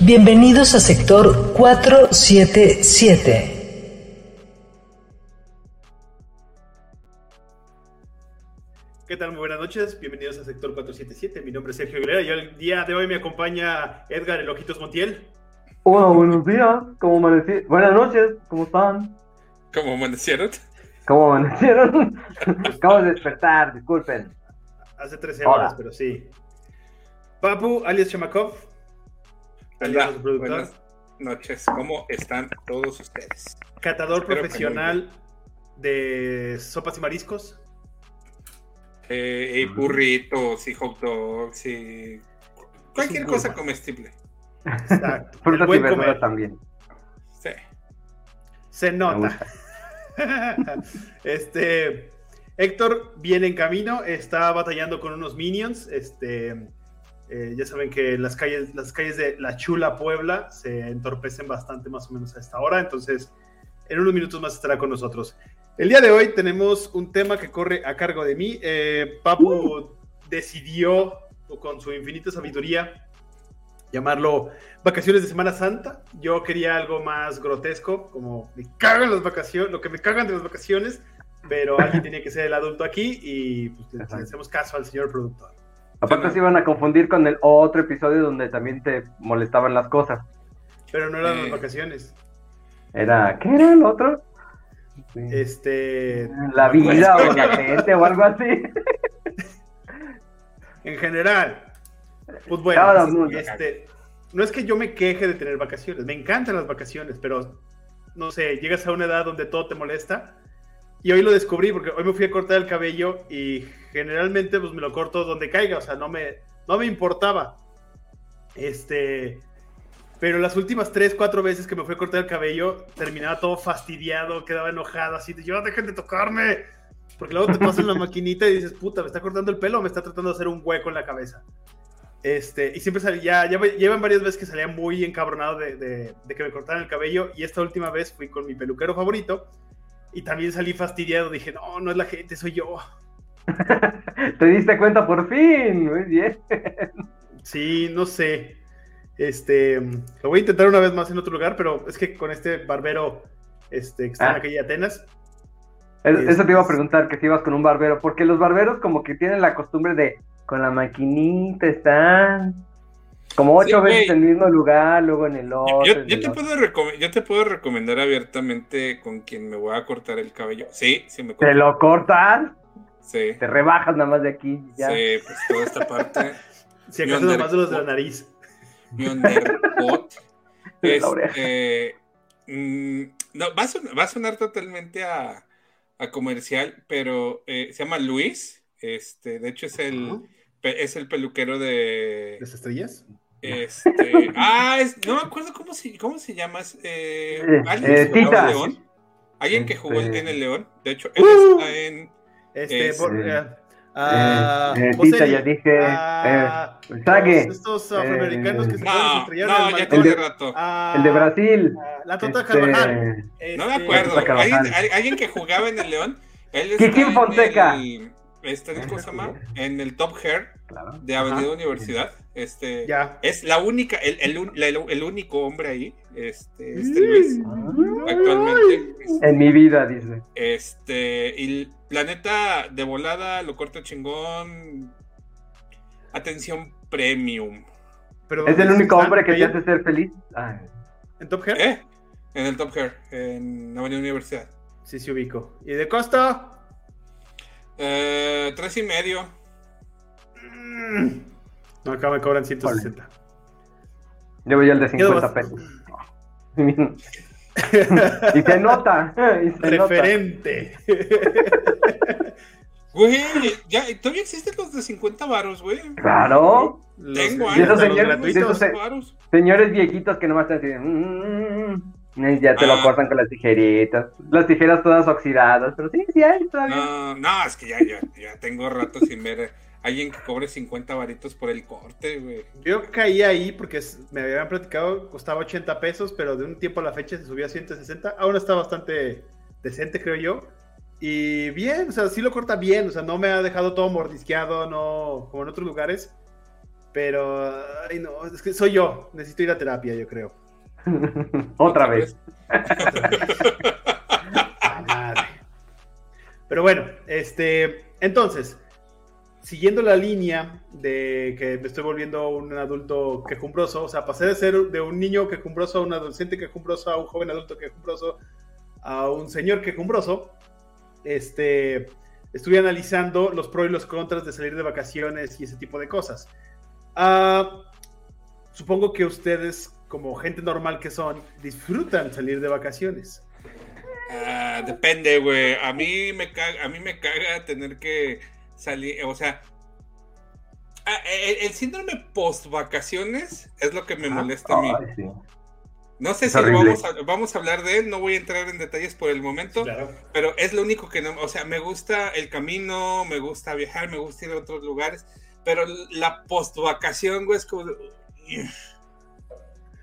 Bienvenidos a sector 477. ¿Qué tal? Muy buenas noches, bienvenidos a Sector 477. Mi nombre es Sergio Aguilera y el día de hoy me acompaña Edgar El Ojitos Montiel. Hola, buenos días, ¿cómo amanecieron? Buenas noches, ¿cómo están? ¿Cómo amanecieron? ¿Cómo amanecieron? Acabo de despertar, disculpen. Hace 13 horas, pero sí. Papu, alias Chamakov. Hola, buenas noches, ¿cómo están todos ustedes? Catador profesional de sopas y mariscos. Eh, y burritos y hot dogs y cualquier cosa comestible. Exacto. Frutas y verduras también. Sí. Se nota. este Héctor viene en camino, está batallando con unos minions. Este, eh, ya saben que las calles, las calles de La Chula Puebla se entorpecen bastante más o menos a esta hora. Entonces, en unos minutos más estará con nosotros. El día de hoy tenemos un tema que corre a cargo de mí. Eh, Papu decidió, con su infinita sabiduría, llamarlo vacaciones de Semana Santa. Yo quería algo más grotesco, como me cagan las vacaciones, lo que me cagan de las vacaciones, pero alguien tenía que ser el adulto aquí y pues, le hacemos caso al señor productor. Aparte se iban a confundir con el otro episodio donde también te molestaban las cosas. Pero no eran las vacaciones. Era, ¿qué era el otro? Este. La vida o la gente o algo así. en general. Pues bueno, este, no es que yo me queje de tener vacaciones, me encantan las vacaciones, pero no sé, llegas a una edad donde todo te molesta. Y hoy lo descubrí porque hoy me fui a cortar el cabello y generalmente pues me lo corto donde caiga, o sea, no me, no me importaba. Este, pero las últimas tres, cuatro veces que me fui a cortar el cabello, terminaba todo fastidiado, quedaba enojado, así de yo, dejen de tocarme. Porque luego te pasan la maquinita y dices, puta, me está cortando el pelo o me está tratando de hacer un hueco en la cabeza. Este, y siempre salía, ya, llevan varias veces que salía muy encabronado de, de, que me cortaran el cabello. Y esta última vez fui con mi peluquero favorito. Y también salí fastidiado. Dije, no, no es la gente, soy yo. Te diste cuenta por fin, muy bien. Sí, no sé. Este, lo voy a intentar una vez más en otro lugar, pero es que con este barbero este, que está en aquella Atenas. Eso te iba a preguntar, que si ibas con un barbero, porque los barberos como que tienen la costumbre de con la maquinita están como ocho veces en el mismo lugar, luego en el otro. Yo, te Puedo yo, te puedo recomendar abiertamente con quien me voy a cortar el cabello. Sí, sí me ¿Te lo cortan? Sí. Te rebajas nada más de aquí. Ya. Sí, pues toda esta parte. si acaso nada más de los de la nariz. Mi underbot. este, mm, no, va a, sonar, va a sonar totalmente a, a comercial, pero eh, se llama Luis. Este, de hecho, es el, es el peluquero de. ¿Las estrellas? Este. ah, no me acuerdo cómo se, cómo se llama. Eh, ¿Alguien eh, que jugó en León? ¿Alguien que jugó en el León? De hecho, él está en. Este, por, Ah, eh, Tita, ya dije. Ah, eh, estos afroamericanos que se no, estrellaron no, ya el, de, rato. el de Brasil. la Tota este, Carvajal. no me acuerdo. ¿Alguien, alguien, que jugaba en el León. Él Kikín Fonseca. El, este, ¿cómo se llama? En el Top Hair de Avenida Universidad. Este, Es la única, el, el, el, único hombre ahí, este, este Luis, actualmente. En mi vida, dice. Este, y Planeta de volada, lo corto chingón. Atención premium. Pero ¿Es el único hombre que te hace ser feliz? Ah. ¿En Top Hair? ¿Eh? En el Top Hair, en Avenida Universidad. Sí, sí ubico. ¿Y de costa? Eh, tres y medio. Mm. No, acá me cobran 160. Llevo ya el de 50 pesos. y se nota. Referente. Güey, ya, todavía existen los de 50 varos, güey. Claro. Tengo años. Esos señores, señores viejitos que nomás te dicen, ya te lo ah. cortan con las tijeritas. Las tijeras todas oxidadas, pero sí, sí hay todavía. No, no, es que ya, ya, ya tengo rato sin ver alguien que cobre 50 varitos por el corte, güey. Yo caí ahí porque me habían platicado, costaba 80 pesos, pero de un tiempo a la fecha se subió a 160. Aún está bastante decente, creo yo. Y bien, o sea, sí lo corta bien, o sea, no me ha dejado todo mordisqueado, no, como en otros lugares. Pero, ay, no, es que soy yo, necesito ir a terapia, yo creo. Otra vez. Pero bueno, este, entonces, siguiendo la línea de que me estoy volviendo un adulto quejumbroso, o sea, pasé de ser de un niño quejumbroso a un adolescente quejumbroso, a un joven adulto quejumbroso, a un señor quejumbroso, este, estuve analizando los pros y los contras de salir de vacaciones y ese tipo de cosas. Ah, supongo que ustedes, como gente normal que son, disfrutan salir de vacaciones. Ah, depende, güey. A mí me caga, a mí me caga tener que salir, o sea, ah, el, síndrome post vacaciones es lo que me molesta a mí. No sé si vamos a, vamos a hablar de él, no voy a entrar en detalles por el momento, pero es lo único que no, o sea, me gusta el camino, me gusta viajar, me gusta ir a otros lugares, pero la post vacación, güey, es como...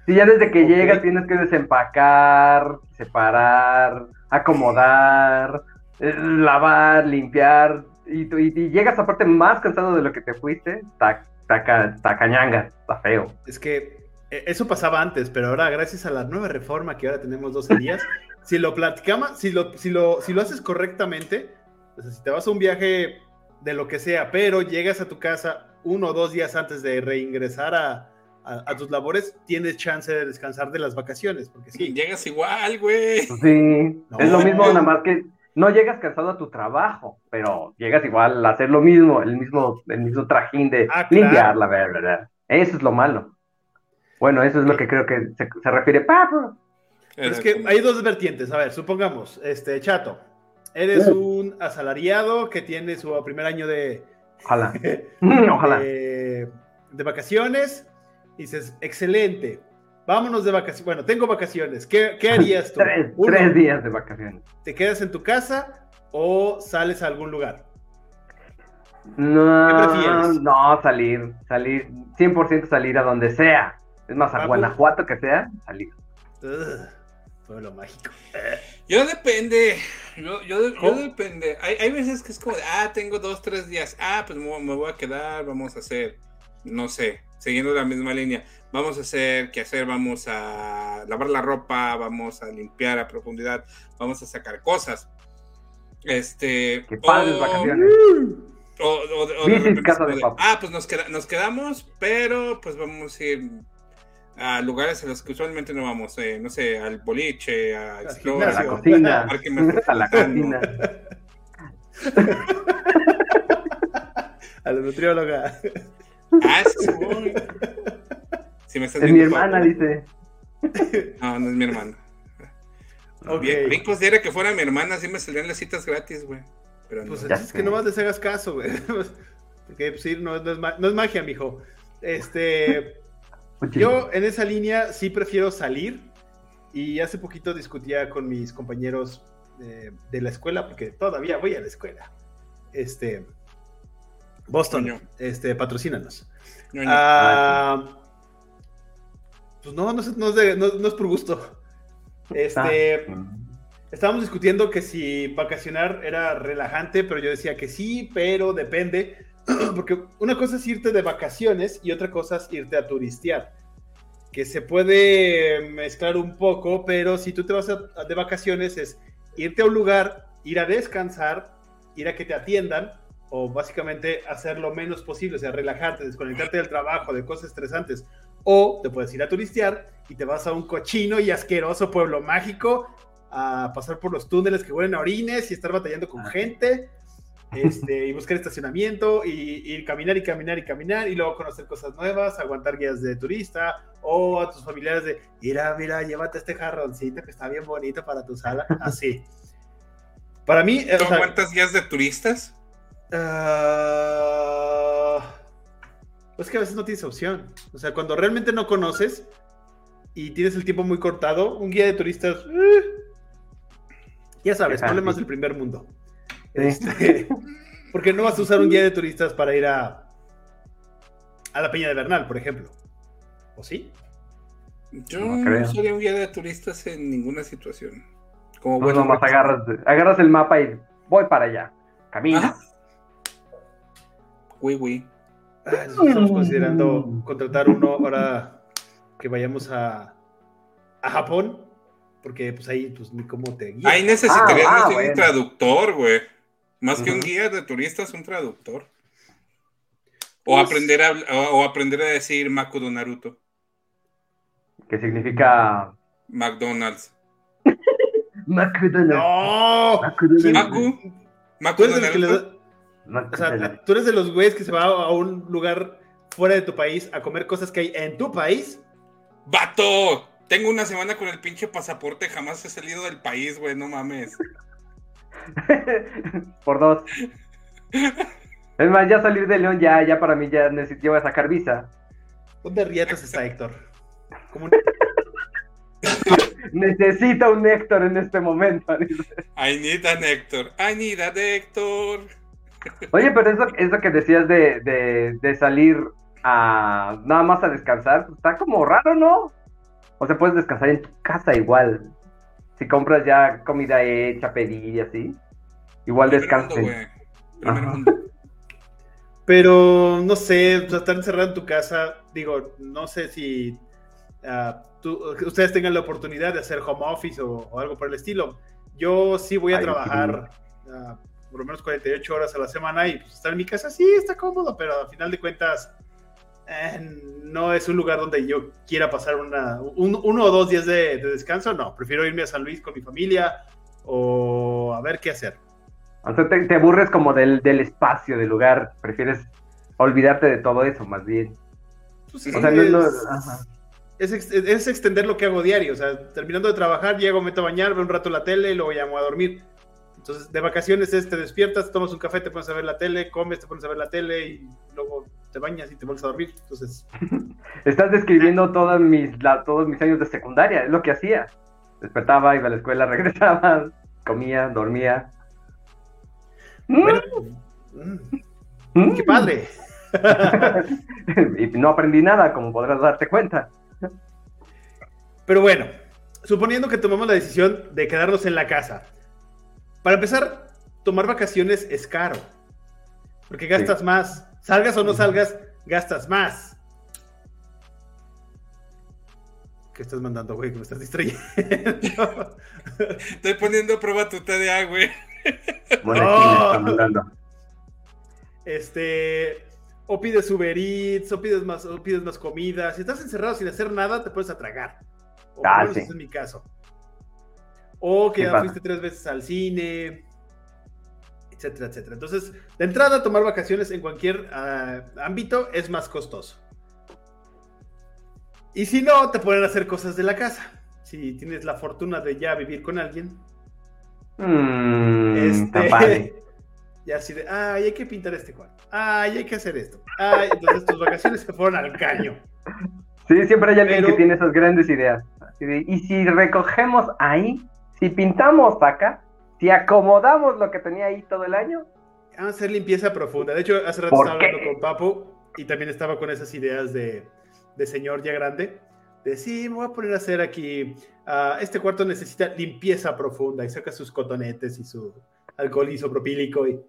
Sí, ya desde que llegas tienes que desempacar, separar, acomodar, eh, lavar, limpiar, y, y, llegas aparte más cansado de lo que te fuiste, está, está cañanga, está feo. Es que e, eso pasaba antes, pero ahora gracias a la nueva reforma que ahora tenemos 12 días, si lo platicamos, si lo, si lo, si lo haces correctamente, o sea, si te vas a un viaje de lo que sea, pero llegas a tu casa uno o dos días antes de reingresar a, a, tus labores, tienes chance de descansar de las vacaciones, porque sí. Llegas igual, güey. Sí, es lo mismo, nada más que no llegas cansado a tu trabajo, pero llegas igual a hacer lo mismo, el mismo, el mismo trajín de ah, limpiar la verdad. Eso es lo malo. Bueno, eso es lo que creo que se, refiere Pablo. Es que hay dos vertientes. A ver, supongamos, este, Chato, eres un asalariado que tiene su primer año de. Ojalá. Ojalá. De, vacaciones. Y dices, excelente. Vámonos de vacaciones. Bueno, tengo vacaciones. ¿Qué, harías tú? tres, días de vacaciones. ¿Te quedas en tu casa o sales a algún lugar? No, ¿Qué prefieres? No, salir, salir, 100% salir a donde sea. Es más, a Guanajuato que sea, salir. pueblo mágico. Yo depende. Yo, yo, depende. Hay, hay, veces que es como, ah, tengo dos, tres días. Ah, pues me, voy a quedar, vamos a hacer, no sé, siguiendo la misma línea. Vamos a hacer, ¿qué hacer? Vamos a lavar la ropa, vamos a limpiar a profundidad, vamos a sacar cosas. Este. Qué padres vacaciones. O, o, de, ah, pues nos, nos quedamos, pero pues vamos a ir a lugares a los que usualmente no vamos, eh, no sé, al boliche, a, a la cocina, a la cocina. a la nutrióloga. Ah, sí, si me estás es mi hermana, dice. No, no es mi hermana. Okay. Bien, considera que fuera mi hermana, sí me salían las citas gratis, güey. Pero pues es que nomás les hagas caso, güey. Porque pues, sí, no, no, es, no es magia, mijo. Este. Yo en esa línea sí prefiero salir y hace poquito discutía con mis compañeros de, la escuela, porque todavía voy a la escuela. Este, Boston, este, patrocínanos. Ah, pues no, no es, no, es por gusto. Este, ah, estábamos discutiendo que si vacacionar era relajante, pero yo decía que sí, pero depende porque una cosa es irte de vacaciones y otra cosa es irte a turistear, que se puede mezclar un poco, pero si tú te vas de vacaciones es irte a un lugar, ir a descansar, ir a que te atiendan o básicamente hacer lo menos posible, o sea, relajarte, desconectarte del trabajo, de cosas estresantes, o te puedes ir a turistear y te vas a un cochino y asqueroso pueblo mágico a pasar por los túneles que huelen a orines y estar batallando con gente este, y buscar estacionamiento y, caminar y caminar y caminar y luego conocer cosas nuevas, aguantar guías de turista o a tus familiares de, mira, mira, llévate este jarroncito que está bien bonito para tu sala, así. Para mí... ¿Tú aguantas guías de turistas? Uh, pues que a veces no tienes opción. O sea, cuando realmente no conoces y tienes el tiempo muy cortado, un guía de turistas. Eh, ya sabes, problemas del primer mundo. Este, porque no vas a usar un guía de turistas para ir a, a la Peña de Bernal, por ejemplo. ¿O sí? Yo no, un guía de turistas en ninguna situación. Como bueno, nomás agarras, agarras el mapa y voy para allá. Camina. Uy. Ah, estamos considerando contratar uno ahora que vayamos a, a Japón, porque pues ahí pues ni cómo te guía. Ahí necesitarías ah, ah, un traductor, güey. Más que un guía de turistas, un traductor. O pues aprender a o aprender a decir Makudo Naruto. Que significa McDonald's. McDonald's. No. Maku. Maku. O sea, tú eres de los güeyes que se va a un lugar fuera de tu país a comer cosas que hay en tu país. ¡Vato! Tengo una semana con el pinche pasaporte, jamás he salido del país, güey, no mames. Por dos. Es más, ya salir de León, ya, ya para mí ya necesito sacar visa. ¿Dónde rietas está Héctor? Necesita un Héctor en este momento. I need an Héctor. I need Héctor. Oye, pero eso, eso que decías de, de, salir a nada más a descansar, pues, está como raro, ¿no? O sea, puedes descansar en tu casa igual. Si compras ya comida hecha, pedir y así, igual descansas. Pero no sé, estar encerrado en tu casa, digo, no sé si ah, ustedes tengan la oportunidad de hacer home office o, algo por el estilo. Yo sí voy a trabajar uh, por lo menos 48 horas a la semana y pues, estar en mi casa sí está cómodo, pero al final de cuentas eh, no es un lugar donde yo quiera pasar una, uno o dos días de, descanso, no, prefiero irme a San Luis con mi familia o a ver qué hacer. O sea, te, aburres como del, del, espacio, del lugar, prefieres olvidarte de todo eso más bien. Pues o sea, no, es, es, extender lo que hago diario. O sea, terminando de trabajar, llego, meto a bañar, veo un rato la tele y luego llamo a dormir. Entonces, de vacaciones es te despiertas, tomas un café, te pones a ver la tele, comes, te pones a ver la tele y luego te bañas y te vuelves a dormir. Entonces. Estás describiendo todos mis, todos mis años de secundaria, es lo que hacía. Despertaba, iba a la escuela, regresaba, comía, dormía. Bueno, mm, ¡Qué padre! y no aprendí nada, como podrás darte cuenta. Pero bueno, suponiendo que tomamos la decisión de quedarnos en la casa. Para empezar, tomar vacaciones es caro. Porque gastas más. Salgas o no salgas, gastas más. ¿Qué estás mandando, güey? Que me estás distrayendo. Estoy poniendo a prueba tu TDA, güey. Bueno, Este o pides Uber Eats, o pides más, o pides más comida. Si estás encerrado sin hacer nada, te puedes atragar. O ah, sí. es mi caso. O que ya fuiste tres veces al cine, etcétera, etcétera. Entonces, de entrada, tomar vacaciones en cualquier ah, ámbito es más costoso. Y si no, te pueden hacer cosas de la casa. Si tienes la fortuna de ya vivir con alguien. Mm, este, Y así de, ay, hay que pintar este cuarto. Ay, hay que hacer esto. Ay, entonces tus vacaciones se fueron al caño. Sí, siempre hay alguien que tiene esas grandes ideas. y si recogemos ahí, si pintamos acá, si acomodamos lo que tenía ahí todo el año. Vamos a hacer limpieza profunda. De hecho, hace rato estaba hablando con Papu y también estaba con esas ideas de, de señor ya grande. De sí, me voy a poner a hacer aquí. Uh, este cuarto necesita limpieza profunda y saca sus cotonetes y su alcohol isopropílico y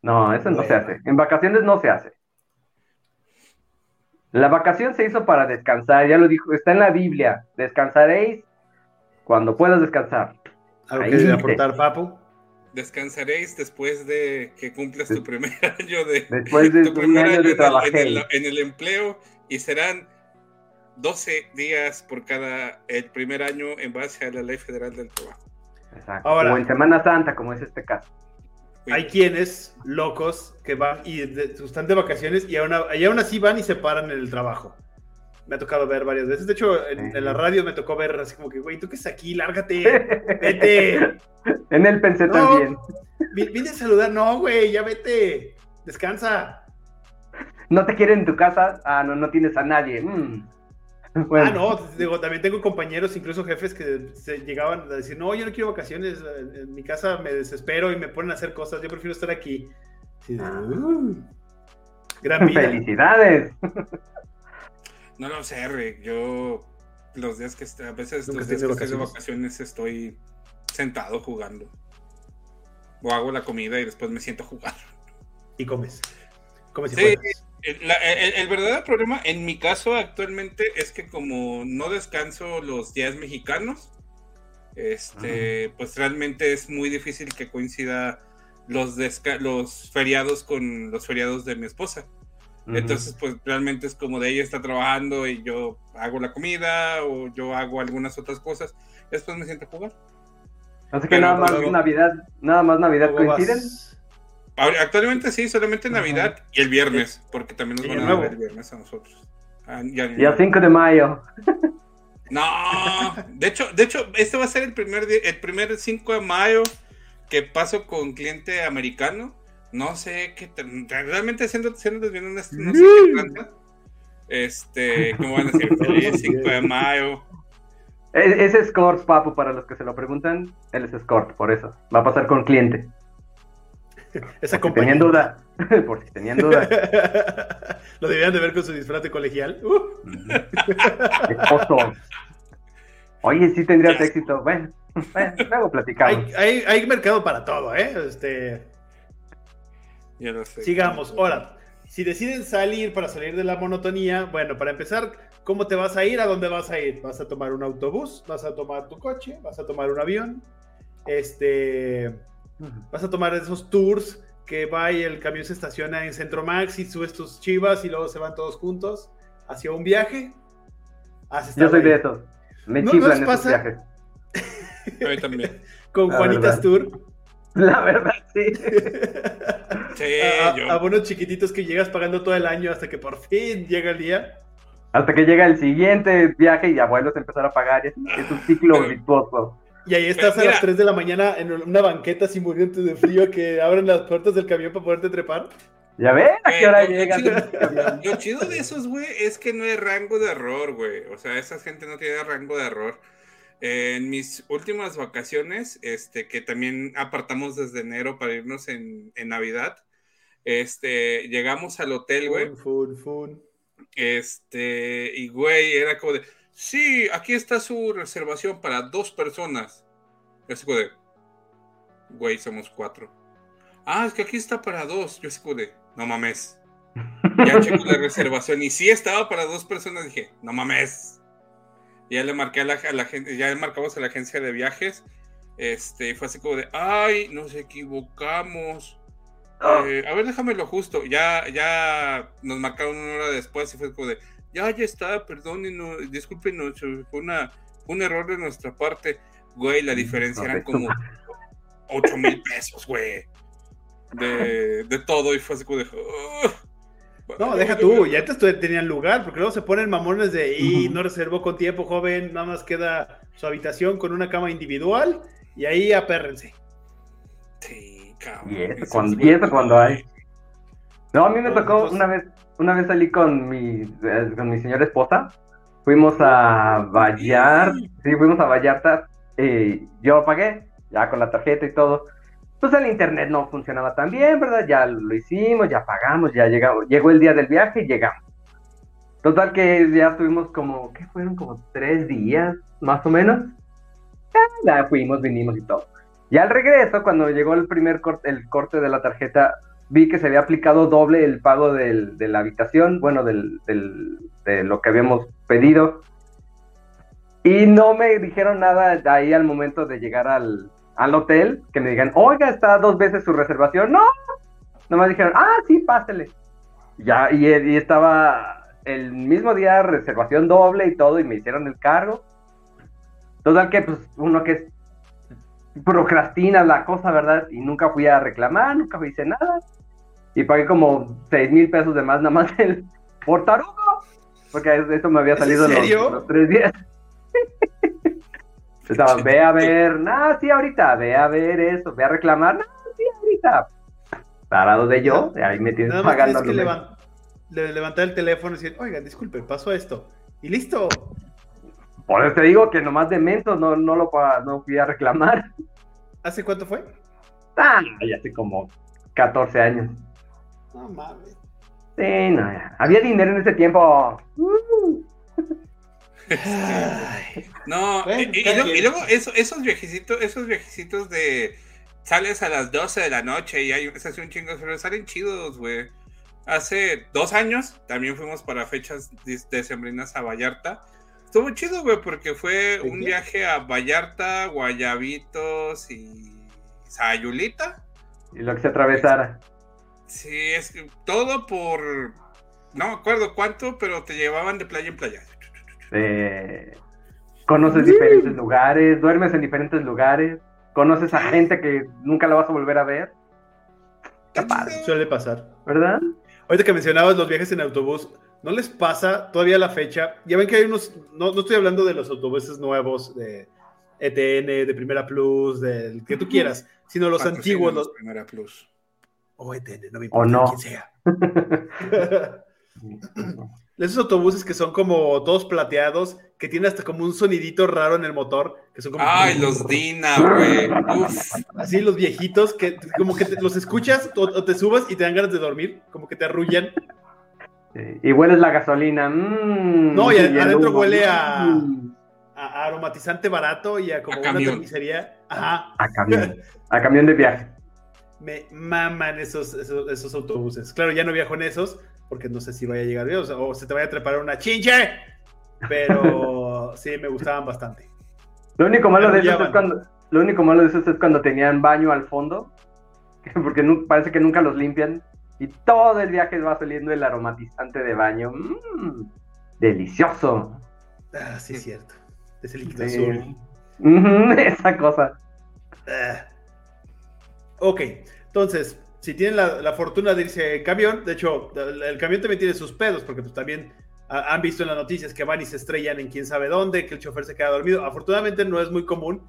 No, eso no se hace. En vacaciones no se hace. La vacación se hizo para descansar, ya lo dijo, está en la Biblia. Descansaréis cuando puedas descansar. ¿Algo que aportar, Papu? Descansaréis después de que cumplas tu primer año de, después de tu primer año, de trabajo en, el, empleo y serán 12 días por cada el primer año en base a la ley federal del trabajo. Exacto. o en Semana Santa, como es este caso. Hay quienes locos que van y están de vacaciones y aún, así van y se paran en el trabajo. me ha tocado ver varias veces. De hecho, en, la radio me tocó ver así como que, güey, ¿tú qué estás aquí? Lárgate, vete. en él pensé también. Vine a saludar, no, güey, ya vete, descansa. ¿No te quieren en tu casa? Ah, no, no tienes a nadie. Mm. Ah, no, digo, también tengo compañeros, incluso jefes, que se llegaban a decir, no, yo no quiero vacaciones, en mi casa me desespero y me ponen a hacer cosas, yo prefiero estar aquí. Ah. Uh, gran vida. Felicidades. No lo sé, Rick, yo los días que a veces los días que estoy de vacaciones estoy sentado jugando. O hago la comida y después me siento a jugar. Y comes. Comes y el, verdadero problema en mi caso actualmente es que como no descanso los días mexicanos, este, pues realmente es muy difícil que coincida los, los feriados con los feriados de mi esposa. Entonces, pues realmente es como de ella está trabajando y yo hago la comida o yo hago algunas otras cosas. Después me siento a jugar. Así que nada más Navidad, nada más Navidad coinciden. Actualmente sí, solamente Navidad y el viernes, porque también nos van a ver el viernes a nosotros. Ah, y el 5 de mayo. No, de hecho, de hecho, este va a ser el primer el primer 5 de mayo que paso con cliente americano. No sé qué realmente siendo, siendo bien no sé qué planta. Este, ¿cómo van a decir? Feliz 5 de mayo. Es, es Escort, papu, para los que se lo preguntan, él es Escort, por eso. Va a pasar con cliente. Esa por si tenían duda. por si tenían duda. Lo debían de ver con su disfraz de colegial. Uh. Oye, sí tendrías éxito. Bueno, luego platicamos. Hay, hay, mercado para todo, ¿eh? Este... Ya no sé. Sigamos. Ahora, si deciden salir para salir de la monotonía, bueno, para empezar, ¿cómo te vas a ir? ¿A dónde vas a ir? ¿Vas a tomar un autobús? ¿Vas a tomar tu coche? ¿Vas a tomar un avión? Este Vas a tomar esos tours que va y el camión se estaciona en Centro Max y subes tus chivas y luego se van todos juntos hacia un viaje. Yo soy de esos. Me ¿No, chiflan esos viajes. A mí también. Con Juanitas Tour. La verdad, sí. sí a, yo. a, buenos chiquititos que llegas pagando todo el año hasta que por fin llega el día. Hasta que llega el siguiente viaje y abuelos empezar a pagar. Es, es un ciclo virtuoso. Y ahí estás a las 3 de la mañana en una banqueta sin muriente de frío que abren las puertas del camión para poderte trepar. Ya ves, a qué hora llega. Lo chido, de esos, güey, es que no hay rango de error, güey. O sea, esa gente no tiene rango de error. en mis últimas vacaciones, este, que también apartamos desde enero para irnos en, en Navidad, este, llegamos al hotel, güey. Fun, fun, Este, y güey, era como de, Sí, aquí está su reservación para dos personas. Yo de, güey, somos cuatro. Ah, es que aquí está para dos. Yo de, no mames. Ya checo la reservación y sí estaba para dos personas. Dije, no mames. Ya le marqué a la, gente, ya le marcamos a la agencia de viajes. Este, fue así como de, ay, nos equivocamos. Ah. Eh, a ver, déjamelo justo. Ya, ya nos marcaron una hora después y fue como de, ya, ya está, perdónenos, discúlpenos, fue una, un error de nuestra parte. Güey, la diferencia eran como 8 mil pesos, güey. De, de, todo, y fue así como de. no, deja tú, ya te tenían lugar, porque luego se ponen mamones de, y no reservó con tiempo, joven, nada más queda su habitación con una cama individual, y ahí apérrense. Sí, cabrón. Y eso, cuando, y eso cuando hay. No, a mí me tocó una vez, una vez salí con mi, eh, con mi señora esposa, fuimos a Vallarta, sí, fuimos a Vallarta, y yo pagué, ya con la tarjeta y todo. Pues el internet no funcionaba tan bien, ¿verdad? Ya lo hicimos, ya pagamos, ya llegamos. Llegó el día del viaje y llegamos. Total que ya estuvimos como, ¿qué fueron? Como tres días, más o menos. Ya fuimos, vinimos y todo. Y al regreso, cuando llegó el primer corte, el corte de la tarjeta, vi que se había aplicado doble el pago del, de la habitación, bueno, del, de lo que habíamos pedido. Y no me dijeron nada ahí al momento de llegar al, al hotel, que me digan, oiga, está dos veces su reservación. No, nomás dijeron, ah, sí, pásele. Ya, y, y estaba el mismo día reservación doble y todo, y me hicieron el cargo. Total que, pues, uno que es procrastina la cosa, ¿verdad? Y nunca fui a reclamar, nunca hice nada y pagué como 6 mil pesos de más nada más el por tarugo. porque eso me había salido ¿En Los, tres días. Estaba, ve a ver, no, sí, ahorita, ve a ver eso, ve a reclamar, no, sí, ahorita. Parado de yo, ahí me tienes pagando. Que le levantar el teléfono y decir, oiga, disculpe, pasó esto. Y listo. Por eso te digo que nomás de mentos no, no lo no fui a reclamar. ¿Hace cuánto fue? Ah, ya hace como 14 años. No mames. Sí, no, había dinero en ese tiempo. no, y, luego, esos viajecitos, esos viajecitos de sales a las 12 de la noche y hay se hace un chingo, pero salen chidos, güey. Hace dos años también fuimos para fechas decembrinas a Vallarta. Estuvo chido, güey, porque fue un viaje a Vallarta, Guayabitos y Sayulita. Y lo que se atravesara. Sí, es que todo por. No me acuerdo cuánto, pero te llevaban de playa en playa. conoces diferentes lugares, duermes en diferentes lugares, conoces a gente que nunca la vas a volver a ver. Suele pasar. ¿Verdad? Ahorita que mencionabas los viajes en autobús, ¿no les pasa todavía la fecha? Ya ven que hay unos, no, no estoy hablando de los autobuses nuevos de ETN, de Primera Plus, del que tú quieras, sino los antiguos. Los... Primera Plus. O ETN, no me importa no. quién sea. Esos autobuses que son como todos plateados, que tienen hasta como un sonidito raro en el motor, que son como... Ay, los Dina, güey. Así los viejitos, que como que los escuchas o, te subas y te dan ganas de dormir, como que te arrullan. Y hueles la gasolina. Mm, no, y, adentro huele a, a, aromatizante barato y a como una carnicería. Ajá. A camión. A camión de viaje. Me maman esos, esos, esos autobuses. Claro, ya no viajo en esos, porque no sé si vaya a llegar bien, o, se te vaya a trepar una chinche, pero sí, me gustaban bastante. Lo único malo de eso es cuando, lo único malo de eso es cuando tenían baño al fondo, porque parece que nunca los limpian y todo el viaje va saliendo el aromatizante de baño. Mm, delicioso. Ah, sí, es cierto. Es el líquido esa cosa. Ah. Ok, entonces, si tienen la, fortuna de irse en camión, de hecho, el, camión también tiene sus pedos, porque pues también han visto en las noticias que van y se estrellan en quién sabe dónde, que el chofer se queda dormido. Afortunadamente no es muy común.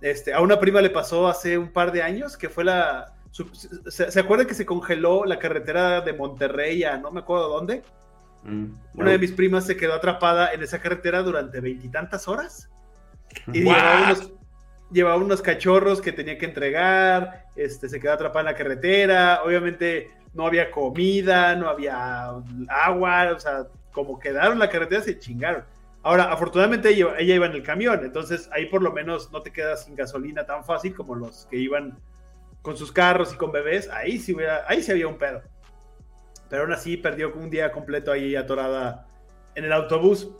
Este, a una prima le pasó hace un par de años que fue la... ¿se, acuerdan que se congeló la carretera de Monterrey a no me acuerdo dónde? Mm, una de mis primas se quedó atrapada en esa carretera durante veintitantas horas. Y llevaba unos, llevaba unos cachorros que tenía que entregar, este, se quedó atrapada en la carretera, obviamente no había comida, no había agua, o sea, como quedaron en la carretera se chingaron. Ahora, afortunadamente ella, iba en el camión, entonces ahí por lo menos no te quedas sin gasolina tan fácil como los que iban con sus carros y con bebés, ahí sí, ahí sí había un pedo. Pero aún así perdió un día completo ahí atorada en el autobús.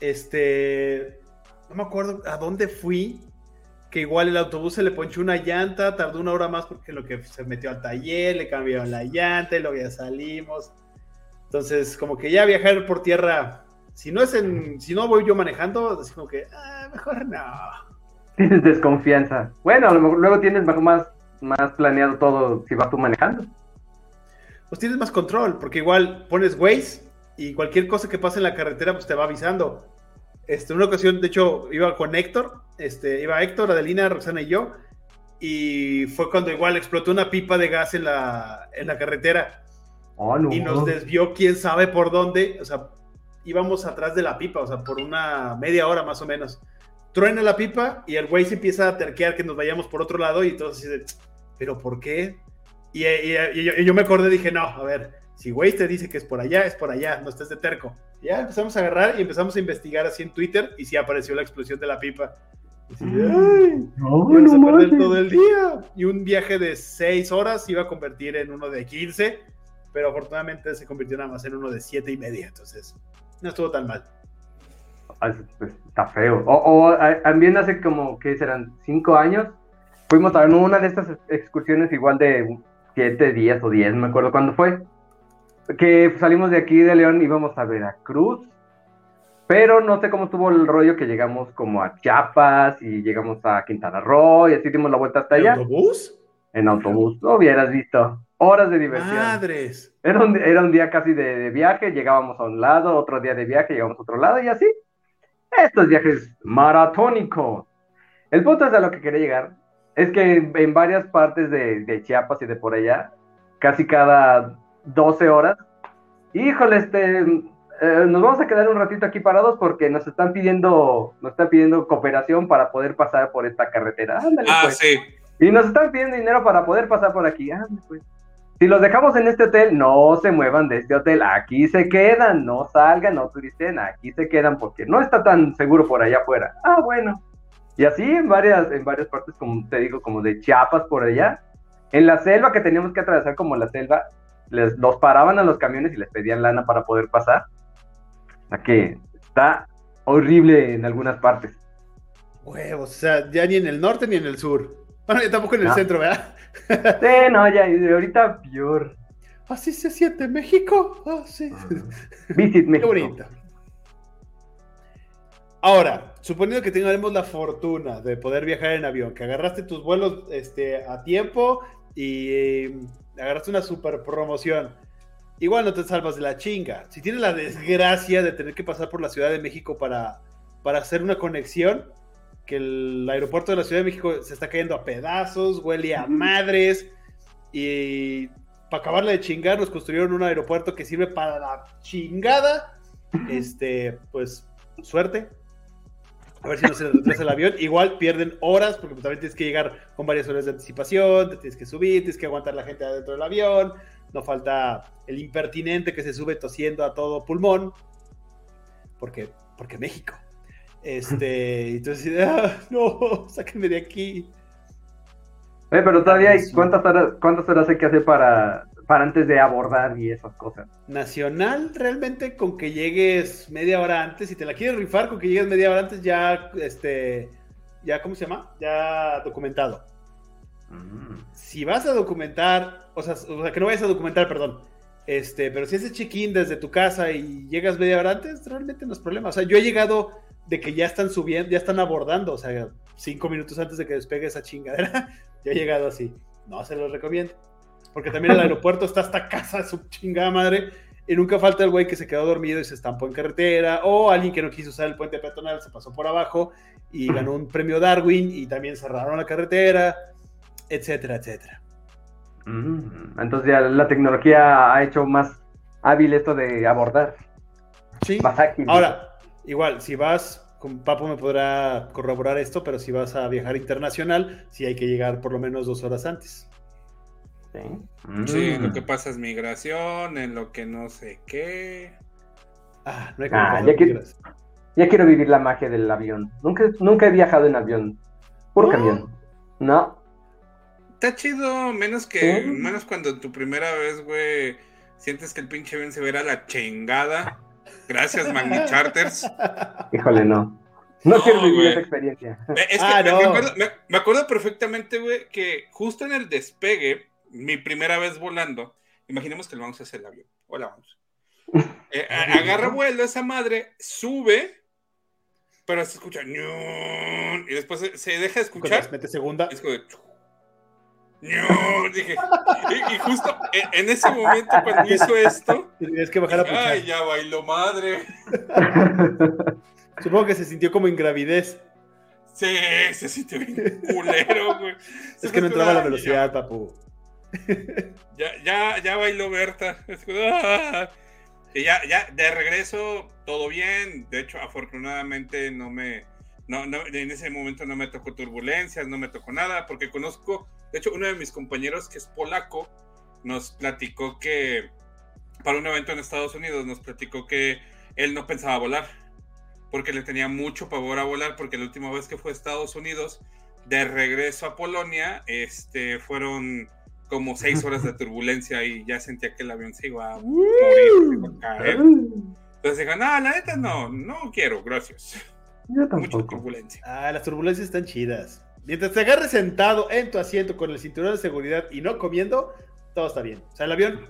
Este, no me acuerdo a dónde fui, que igual el autobús se le ponchó una llanta, tardó una hora más porque lo que se metió al taller, le cambiaron la llanta y luego ya salimos. Entonces, como que ya viajar por tierra, si no es en, si no voy yo manejando, es como que, ah, mejor no. Tienes desconfianza. Bueno, luego tienes más, más planeado todo si vas tú manejando. Pues tienes más control, porque igual pones Waze y cualquier cosa que pase en la carretera, pues te va avisando. Este, una ocasión, de hecho, iba con Héctor, este, iba Héctor, Adelina, Roxana y yo, y fue cuando igual explotó una pipa de gas en la, en la carretera. Oh, y nos desvió quién sabe por dónde, o sea, íbamos atrás de la pipa, o sea, por una media hora más o menos. Truena la pipa y el güey se empieza a terquear que nos vayamos por otro lado y de, ¿pero por qué? Y, yo, me acordé, dije, no, a ver, si güey te dice que es por allá, es por allá, no estés de terco. ya empezamos a agarrar y empezamos a investigar así en Twitter y sí apareció la explosión de la pipa. Y Ay, no, no a perder todo el día. Y un viaje de seis horas iba a convertir en uno de 15, pero afortunadamente se convirtió nada más en uno de siete y media. Entonces, no estuvo tan mal. Pues, está feo. O, también hace como, ¿qué serán? Cinco años. Fuimos a una de estas excursiones igual de siete días o diez, no me acuerdo cuándo fue que salimos de aquí de León, íbamos a Veracruz, pero no sé cómo estuvo el rollo que llegamos como a Chiapas y llegamos a Quintana Roo y así dimos la vuelta hasta allá. ¿En autobús? En autobús, lo hubieras visto. Horas de diversión. Madres. Era un, era un día casi de, viaje, llegábamos a un lado, otro día de viaje, llegamos a otro lado y así. Estos viajes maratónicos. El punto es a lo que quería llegar. Es que en, varias partes de, de, Chiapas y de por allá, casi cada 12 horas, híjole, este, eh, nos vamos a quedar un ratito aquí parados porque nos están pidiendo, nos están pidiendo cooperación para poder pasar por esta carretera. ah, pues. sí. Y nos están pidiendo dinero para poder pasar por aquí. pues. Si los dejamos en este hotel, no se muevan de este hotel. Aquí se quedan, no salgan, no turisten, aquí se quedan porque no está tan seguro por allá afuera. Ah, bueno. Y así en varias, en varias partes, como te digo, como de Chiapas por allá. En la selva que teníamos que atravesar como la selva, les, los paraban a los camiones y les pedían lana para poder pasar que está horrible en algunas partes. Huevos, o sea, ya ni en el norte ni en el sur. Bueno, tampoco en el centro, ¿verdad? sí, no, ya, ahorita peor. Así se siente México. Ah, sí. Visit México. Qué bonito. Ahora, suponiendo que tengamos la fortuna de poder viajar en avión, que agarraste tus vuelos este, a tiempo y eh, agarraste una super promoción igual no te salvas de la chinga. Si tienes la desgracia de tener que pasar por la Ciudad de México para, para hacer una conexión, que el aeropuerto de la Ciudad de México se está cayendo a pedazos, huele a madres, y para acabarle de chingar nos construyeron un aeropuerto que sirve para la chingada, este, pues suerte. A ver si no se retrasa el avión. Igual pierden horas porque también tienes que llegar con varias horas de anticipación, te tienes que subir, tienes que aguantar la gente adentro del avión, no falta el impertinente que se sube tosiendo a todo pulmón, porque, porque México. Este, entonces, ah, no, sáquenme de aquí. Eh, pero todavía hay, ¿cuántas horas, ¿cuántas horas hay que hacer para, para antes de abordar y esas cosas? Nacional, realmente con que llegues media hora antes, si te la quieres rifar, con que llegues media hora antes, ya, este, ya, ¿cómo se llama? Ya documentado. Mm. Si vas a documentar, o sea, o sea, que no vayas a documentar, perdón. Este, pero si haces check-in desde tu casa y llegas media hora antes, realmente no es problema. O sea, yo he llegado de que ya están subiendo, ya están abordando, o sea, cinco minutos antes de que despegue esa chingadera, ya he llegado así. No se los recomiendo. Porque también el aeropuerto está hasta casa, su chingada madre. Y nunca falta el güey que se quedó dormido y se estampó en carretera, o alguien que no quiso usar el puente peatonal, se pasó por abajo y ganó un premio Darwin y también cerraron la carretera etcétera, etcétera. Mm, entonces ya la tecnología ha hecho más hábil esto de abordar. Sí. Ahora, igual, si vas, con Papo me podrá corroborar esto, pero si vas a viajar internacional, sí hay que llegar por lo menos dos horas antes. Sí, sí lo mm. que pasa es migración, en lo que no sé qué. Ah, no hay ah, ya, quiero, ya, quiero, vivir la magia del avión. Nunca, nunca he viajado en avión. Por camión. No. Está chido, menos que, menos cuando tu primera vez, güey, sientes que el pinche avión se verá la chingada. Gracias, Magni Charters. Híjole, no. No, quiero vivir esa experiencia. Es que ah, me, acuerdo, perfectamente, güey, que justo en el despegue, mi primera vez volando, imaginemos que le vamos a hacer el avión. Hola, vamos. Eh, agarra vuelo esa madre, sube, pero se escucha y después se, deja de escuchar. Mete segunda. Es como de, no, dije, y, justo en, ese momento cuando hizo esto, que bajar a Ay, ya bailó madre. Supongo que se sintió como en gravidez. Sí, se sintió bien culero, güey. Es que no entraba la velocidad, papu. Ya, ya, ya bailó Berta. Ah". Y ya, ya, de regreso, todo bien. De hecho, afortunadamente no me. No, no, en ese momento no me tocó turbulencias, no me tocó nada, porque conozco de hecho, uno de mis compañeros, que es polaco, nos platicó que, para un evento en Estados Unidos, nos platicó que él no pensaba volar, porque le tenía mucho pavor a volar, porque la última vez que fue a Estados Unidos, de regreso a Polonia, este, fueron como seis horas de turbulencia y ya sentía que el avión se iba a morir, a caer. Entonces dijo, no, la neta no, no quiero, gracias. Yo tampoco. Mucha turbulencia. Ah, las turbulencias están chidas. Mientras te agarres sentado en tu asiento con el cinturón de seguridad y no comiendo, todo está bien. O sea, el avión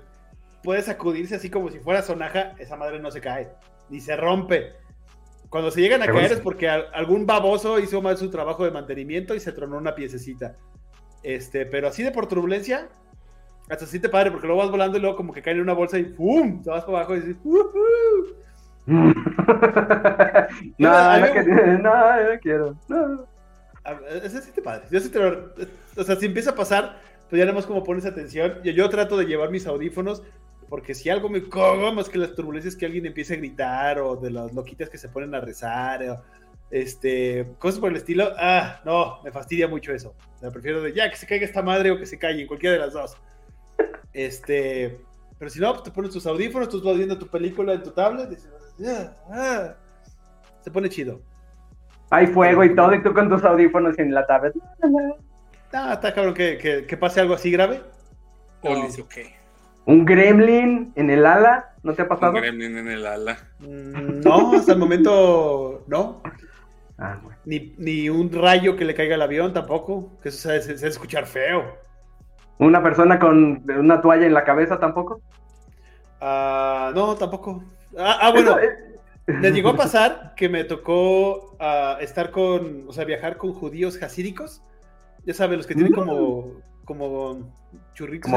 puede sacudirse así como si fuera sonaja, esa madre no se cae, ni se rompe. Cuando se llegan a caer es porque algún baboso hizo mal su trabajo de mantenimiento y se tronó una piececita. Este, pero así de por turbulencia, hasta se siente padre porque luego vas volando y luego como que cae en una bolsa y ¡pum! Te vas para abajo y dices no, no, no, quiero. No. Eso se siente padre. Yo sí te o sea, si empieza a pasar, pues ya nada más como pones atención. Yo, yo trato de llevar mis audífonos porque si algo me cogo más que las turbulencias que alguien empiece a gritar o de las loquitas que se ponen a rezar o este, cosas por el estilo, ah, no, me fastidia mucho eso. O prefiero de ya que se caiga esta madre o que se calle, cualquiera de las dos. Este, pero si no, pues te pones tus audífonos, tú vas viendo tu película en tu tablet, y dices, ah, ah". Se pone chido. Hay fuego y todo, y tú con tus audífonos en la tablet. Ah, está cabrón que, que, pase algo así grave. ¿Un gremlin en el ala? ¿No te ha pasado? Un gremlin en el ala. Mm, no, hasta el momento no. Ah, ni, ni, un rayo que le caiga al avión tampoco, que eso se, se, escuchar feo. ¿Una persona con una toalla en la cabeza tampoco? Ah, no, tampoco. Ah, ah bueno, me llegó a pasar que me tocó estar con, o sea, viajar con judíos jasídicos. Ya sabes, los que tienen como, como churritos,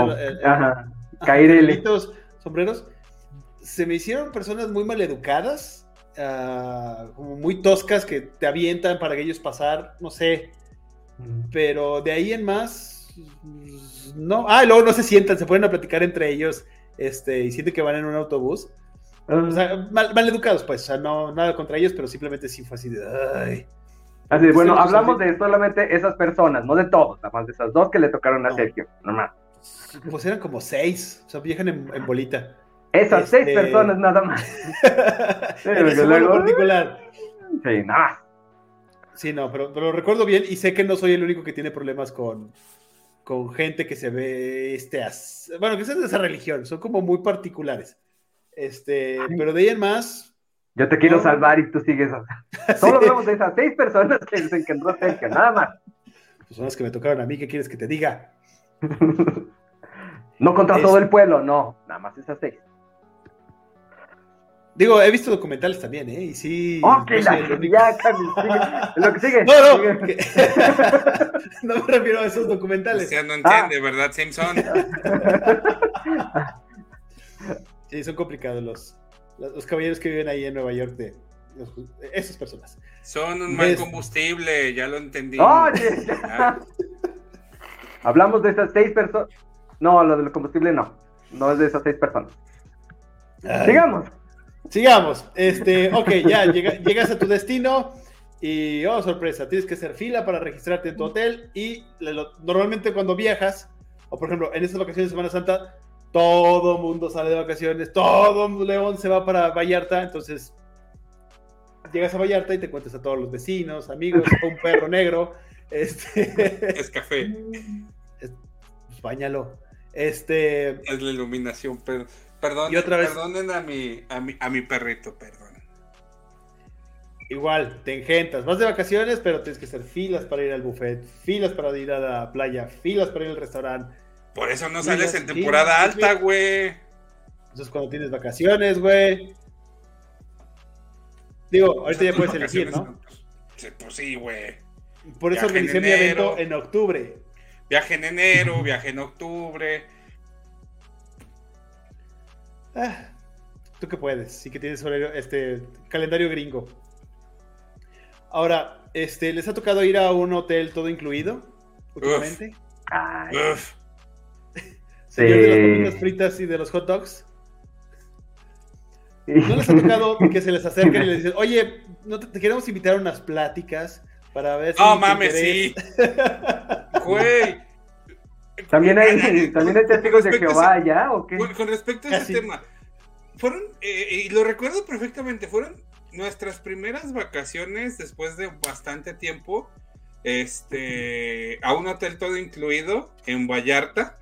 sombreros. Se me hicieron personas muy maleducadas Ah, como muy toscas que te avientan para que ellos pasar, no sé. Pero de ahí en más, no. Ah, luego no se sientan, se ponen a platicar entre ellos este, y sienten que van en un autobús. O sea, mal, educados, pues, o sea, no, nada contra ellos, pero simplemente sí fue así de. Ay. Así, bueno, hablamos de solamente esas personas, no de todos, nada más de esas dos que le tocaron a Sergio, nomás. Pues eran como seis, o sea, viajan en bolita. Esas seis este, personas nada más. sí, en particular. Sí, nada Sí, no, pero, pero, lo recuerdo bien y sé que no soy el único que tiene problemas con, con gente que se ve, este, bueno, que es de esa religión, son como muy particulares. Este, pero de ahí en más. Yo te quiero salvar y tú sigues. Solo hablamos de esas seis personas que dicen que entró Sergio, nada más. Pues son las que me tocaron a mí, ¿qué quieres que te diga? no contra todo el pueblo, no, nada más esas seis. Digo, he visto documentales también, ¿eh? Y sí. Ok, no la, ya, lo que sigue. No, no. no me refiero a esos documentales. O sea, no entiende, ah. ¿verdad, Simpson? sí, son complicados los, los caballeros que viven ahí en Nueva York de esas personas. Son un mal combustible, ya lo entendí. Oye, Hablamos de esas seis personas. No, lo del combustible no. No es de esas seis personas. Sigamos. Sigamos. Este, ok, ya llegas a tu destino y, oh, sorpresa, tienes que hacer fila para registrarte en tu hotel y normalmente cuando viajas, o por ejemplo, en estas vacaciones de Semana Santa, todo mundo sale de vacaciones, todo León se va para Vallarta, entonces llegas a Vallarta y te cuentas a todos los vecinos, amigos, un perro negro. Este, es café. Es, pues, bañalo. Este. Es la iluminación, pero Perdón, Perdonen a mi, a, mi, a mi perrito, perdón. Igual, te engentas. Vas de vacaciones, pero tienes que hacer filas para ir al buffet, filas para ir a la playa, filas para ir al restaurante. Por eso no sales en temporada alta, güey. Eso es cuando tienes vacaciones, güey. Digo, ahorita ya puedes elegir, ¿no? Pues sí, güey. Por eso organizé mi evento en octubre. Viaje en enero, viaje en octubre Ah, tú que puedes, sí que tienes horario, este calendario gringo. Ahora, este, ¿les ha tocado ir a un hotel todo incluido últimamente? Uf. Sí. de las comidas fritas y de los hot dogs. ¿No les ha tocado que se les acerquen y les dicen, oye, no te, queremos invitar a unas pláticas para ver si. No mames, sí. Güey. ¿También hay, ¿también hay testigos de Jehová ya o qué? Con, respecto a ese tema, fueron, eh, y lo recuerdo perfectamente, fueron nuestras primeras vacaciones después de bastante tiempo, este, a un hotel todo incluido en Vallarta.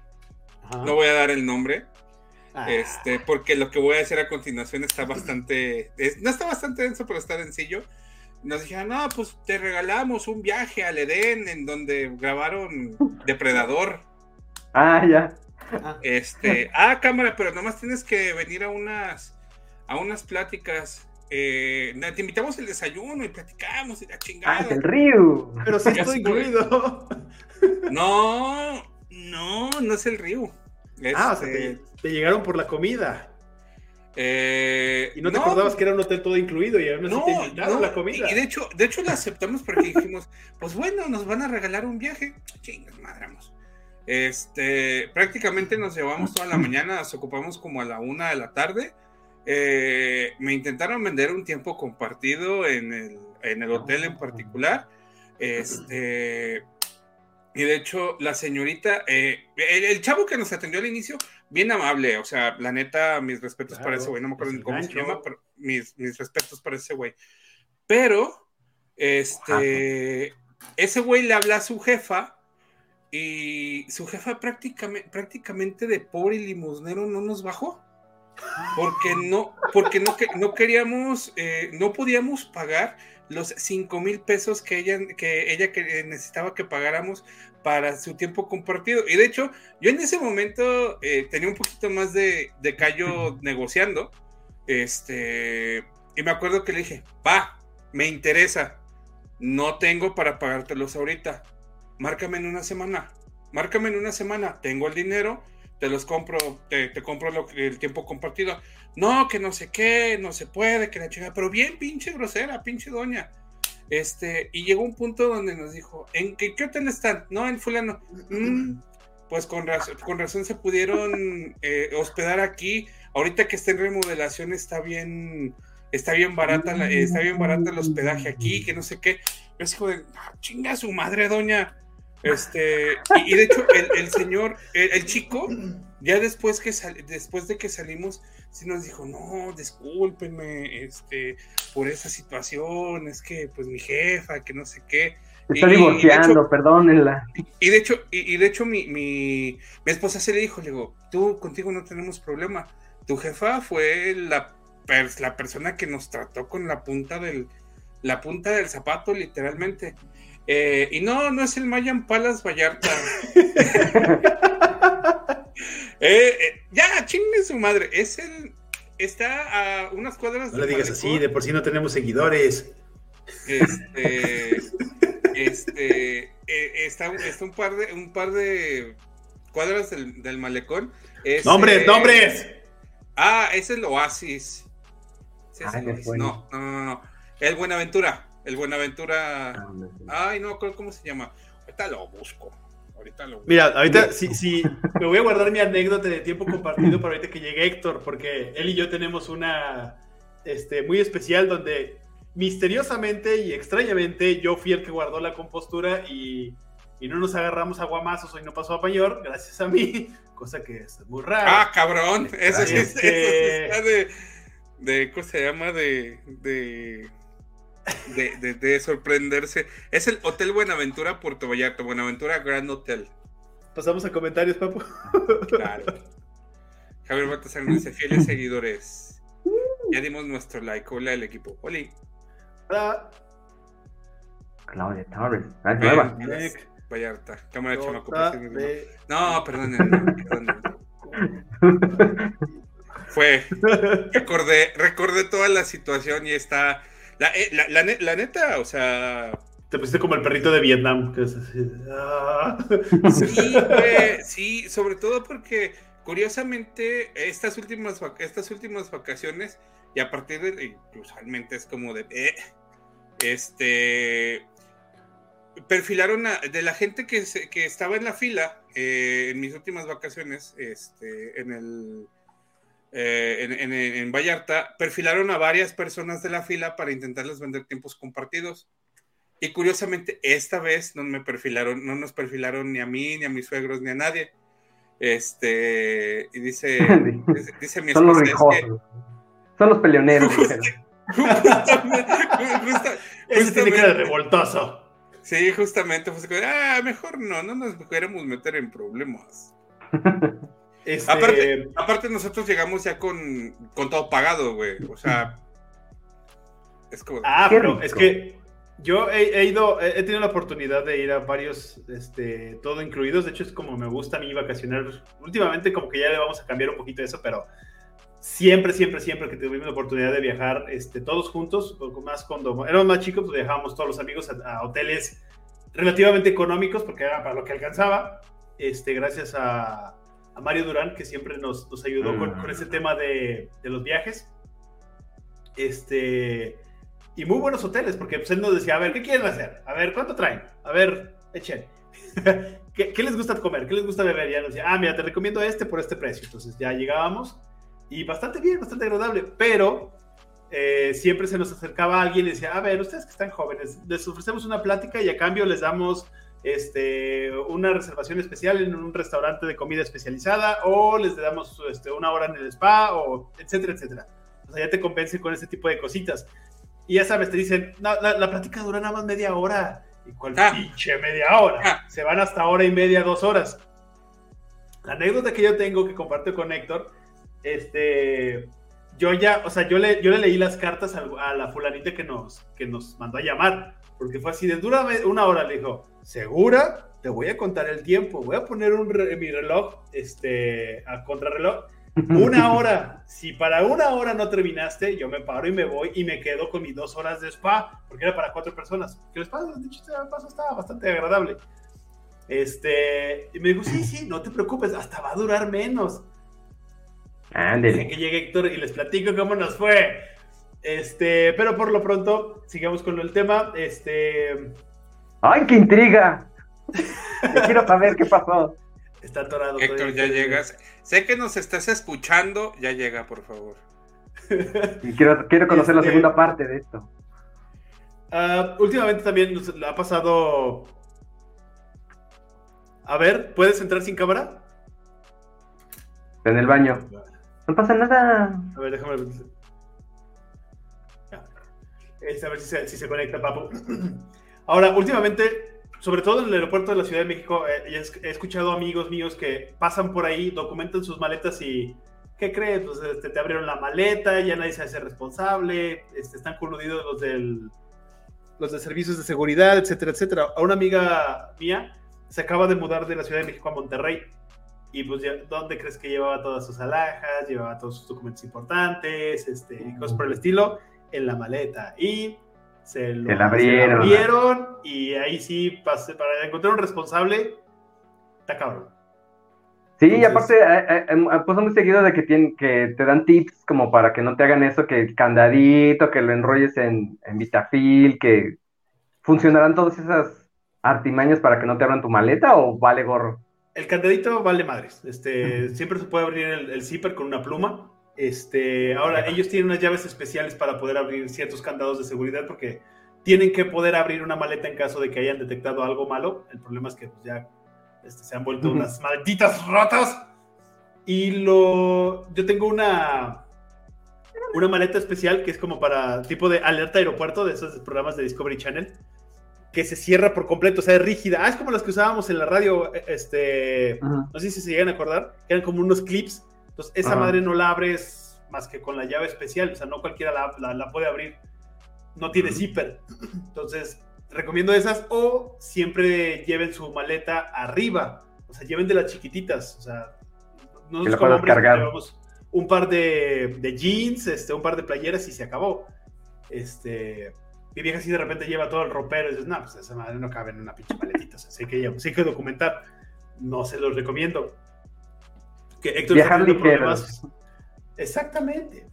No voy a dar el nombre. Ah. Este, porque lo que voy a decir a continuación está bastante, no está bastante denso, pero está sencillo. Nos dijeron, no, pues te regalamos un viaje al Edén en donde grabaron Depredador. Ah, ya. Este, ah, cámara, pero nomás tienes que venir a unas, a unas pláticas. Eh, te invitamos el desayuno y platicamos y la chingada. Ah, el río. Pero sí estoy incluido. No, no, no es el río. Ah, o sea, te, este, llegaron por la comida. Eh, y no te acordabas que era un hotel todo incluido y aún no, te invitaron la comida. Y de hecho, de hecho la aceptamos porque dijimos, pues bueno, nos van a regalar un viaje. Chingas, madramos. Este, prácticamente nos llevamos toda la mañana, nos ocupamos como a la una de la tarde. Eh, me intentaron vender un tiempo compartido en el, en el hotel en particular. Este, y de hecho, la señorita, eh, el, chavo que nos atendió al inicio, bien amable, o sea, la neta, mis respetos para ese güey, no me acuerdo pues, cómo se llama, pero mis, mis respetos para ese güey. Pero, este, ese güey le habla a su jefa y su jefa prácticamente, prácticamente de pobre y limosnero no nos bajó. Porque no, porque no, no queríamos, eh, no podíamos pagar los 5 mil pesos que ella, que ella necesitaba que pagáramos para su tiempo compartido. Y de hecho, yo en ese momento eh, tenía un poquito más de, de callo negociando. Este, y me acuerdo que le dije, va, me interesa. No tengo para pagártelos ahorita. Márcame en una semana. Márcame en una semana. Tengo el dinero te los compro, te, compro el tiempo compartido. No, que no sé qué, no se puede, que la chica, pero bien pinche grosera, pinche doña. Este, y llegó un punto donde nos dijo, ¿en qué, qué hotel están? No, en fulano. Mm, pues con razón, con razón se pudieron eh, hospedar aquí. Ahorita que está en remodelación está bien, está bien barata, está bien barata el hospedaje aquí, que no sé qué. Es como de, ah, chinga su madre, doña. Este, y, de hecho, el, señor, el, chico, ya después, que después de que salimos, sí nos dijo, no, discúlpenme, este, por esa situación, es que, pues, mi jefa, que no sé qué. Está divorciando, perdónenla. Y de hecho, y, de hecho mi, mi, mi, esposa se le dijo, le digo, tú, contigo no tenemos problema. Tu jefa fue la, la persona que nos trató con la punta del, la punta del zapato, literalmente. Eh, y no, no es el Mayan Palas Vallarta. Eh, eh, ya, chingue su madre. Es el. Está a unas cuadras. No le digas así, de por sí no tenemos seguidores. Este. este. está, un par de. Un par de cuadras del, malecón. ¡Nombres, nombres! Ah, es el Oasis. no, no, no, no. Es Buenaventura. El Buenaventura. Ah, Ay, no, ¿cómo se llama? Ahorita lo busco. Ahorita lo busco. Mira, ahorita sí, sí, me voy a guardar mi anécdota de tiempo compartido para ahorita que llegue Héctor, porque él y yo tenemos una este, muy especial donde misteriosamente y extrañamente yo fui el que guardó la compostura y, y no nos agarramos a guamazos y no pasó a pañor, gracias a mí, cosa que es muy rara. Ah, cabrón, eso, sí, es, de, de, ¿cómo se llama? De, de de, sorprenderse. Es el Hotel Buenaventura Puerto Vallarta, Buenaventura Grand Hotel. Pasamos a comentarios, papu. Claro. Javier Baltasar dice, fieles seguidores. Ya dimos nuestro like. Hola el equipo. Hola. Hola. Claudia Torres. Vallarta. Cámara de chamaco. No, perdón. Fue. Recordé, recordé toda la situación y está eh, la, neta, o sea. Te pusiste como el perrito de Vietnam. Ah. Sí, sí, sobre todo porque curiosamente estas últimas, estas últimas vacaciones, y a partir de, usualmente es como de, eh, este, perfilaron de la gente que, que estaba en la fila eh, en mis últimas vacaciones, este, en el eh, en, Vallarta, perfilaron a varias personas de la fila para intentarles vender tiempos compartidos. Y curiosamente, esta vez no me perfilaron, no nos perfilaron ni a mí, ni a mis suegros, ni a nadie. Este, y dice, dice, mi Son los Son los peleoneros. Ese tiene que revoltoso. Sí, justamente, ah, mejor no, no nos queremos meter en problemas. Este, aparte, nosotros llegamos ya con, todo pagado, güey. O sea. Es como. Ah, pero es que yo he, ido, he, tenido la oportunidad de ir a varios, este, todo incluidos. De hecho, es como me gusta a mí vacacionar. Últimamente, como que ya le vamos a cambiar un poquito eso, pero siempre, siempre, siempre que tuvimos la oportunidad de viajar, este, todos juntos, más cuando éramos más chicos, pues viajábamos todos los amigos a, a hoteles relativamente económicos, porque era para lo que alcanzaba. Este, gracias a a Mario Durán, que siempre nos, nos ayudó con, con, ese tema de, de, los viajes. Este, y muy buenos hoteles, porque pues, él nos decía, a ver, ¿qué quieren hacer? A ver, ¿cuánto traen? A ver, echen. ¿Qué, ¿Qué, les gusta comer? ¿Qué les gusta beber? Y ya nos decía, ah, mira, te recomiendo este por este precio. Entonces ya llegábamos y bastante bien, bastante agradable, pero eh, siempre se nos acercaba alguien y decía, a ver, ustedes que están jóvenes, les ofrecemos una plática y a cambio les damos este, una reservación especial en un restaurante de comida especializada o les damos este, una hora en el spa o etcétera, etcétera. O sea, ya te convence con ese tipo de cositas. Y ya sabes, te dicen, no, la, plática dura nada más media hora. ¿Y cuál ah. pinche media hora? Ah. Se van hasta hora y media, dos horas. La anécdota que yo tengo que comparto con Héctor, este, yo ya, o sea, yo le, yo le leí las cartas a, la fulanita que nos, que nos mandó a llamar, porque fue así de dura una hora, le dijo, ¿segura? Te voy a contar el tiempo, voy a poner un mi reloj, este, a contrarreloj, una hora. Si para una hora no terminaste, yo me paro y me voy y me quedo con mis dos horas de spa, porque era para cuatro personas. Que el spa, dicho paso, estaba bastante agradable. Este, y me dijo, sí, sí, no te preocupes, hasta va a durar menos. Ándale. que llegue Héctor y les platico cómo nos fue. Este, pero por lo pronto, sigamos con el tema. Este. ¡Ay, qué intriga! quiero saber qué pasó. Está atorado. Héctor, ya llegas. Sé que nos estás escuchando, ya llega, por favor. Y quiero, quiero conocer la este, segunda parte de esto. Uh, últimamente también nos ha pasado. A ver, ¿puedes entrar sin cámara? En el baño. No pasa nada. A ver, déjame ver. Este, a ver si se, si se conecta, papu. Ahora, últimamente, sobre todo en el aeropuerto de la Ciudad de México, eh, he escuchado amigos míos que pasan por ahí, documentan sus maletas y. ¿Qué crees? Pues este, te abrieron la maleta, ya nadie se hace responsable, este, están coludidos los del los de servicios de seguridad, etcétera, etcétera. A una amiga mía se acaba de mudar de la Ciudad de México a Monterrey y pues, ¿dónde crees que llevaba todas sus alhajas? Llevaba todos sus documentos importantes, este, cosas por el estilo, en la maleta. Y se lo la abrieron. y ahí sí, para encontrar un responsable, está cabrón. Sí, y aparte, eh, eh, em, pues muy seguido de que, tienen, que te dan tips como para que no te hagan eso, que el candadito, que lo enrolles en, en Vitafil, que funcionarán todas esas artimañas para que no te abran tu maleta o vale gorro el candadito vale madres. Este, siempre se puede abrir el, zipper con una pluma. Este, ahora, ellos tienen unas llaves especiales para poder abrir ciertos candados de seguridad porque tienen que poder abrir una maleta en caso de que hayan detectado algo malo. El problema es que pues, ya este, se han vuelto unas malditas ratas. Y lo, yo tengo una, una maleta especial que es como para tipo de alerta aeropuerto de esos programas de Discovery Channel que se cierra por completo, o sea, es rígida. Ah, es como las que usábamos en la radio, e, este, no sé si se llegan a acordar, que eran como unos clips. Entonces, esa madre no la abres más que con la llave especial, o sea, no cualquiera la, puede abrir. No tiene zipper. Entonces, recomiendo esas o siempre lleven su maleta arriba, o sea, lleven de las chiquititas, o sea, no es como llevamos un par de, de jeans, este, un par de playeras y se acabó. Este, mi vieja así de repente lleva todo el ropero y dices, no, pues esa madre no cabe en una pinche maletita. O sea, sí que, sí que documentar. No se los recomiendo. Que Héctor Viajar ligero. Problemas. Exactamente.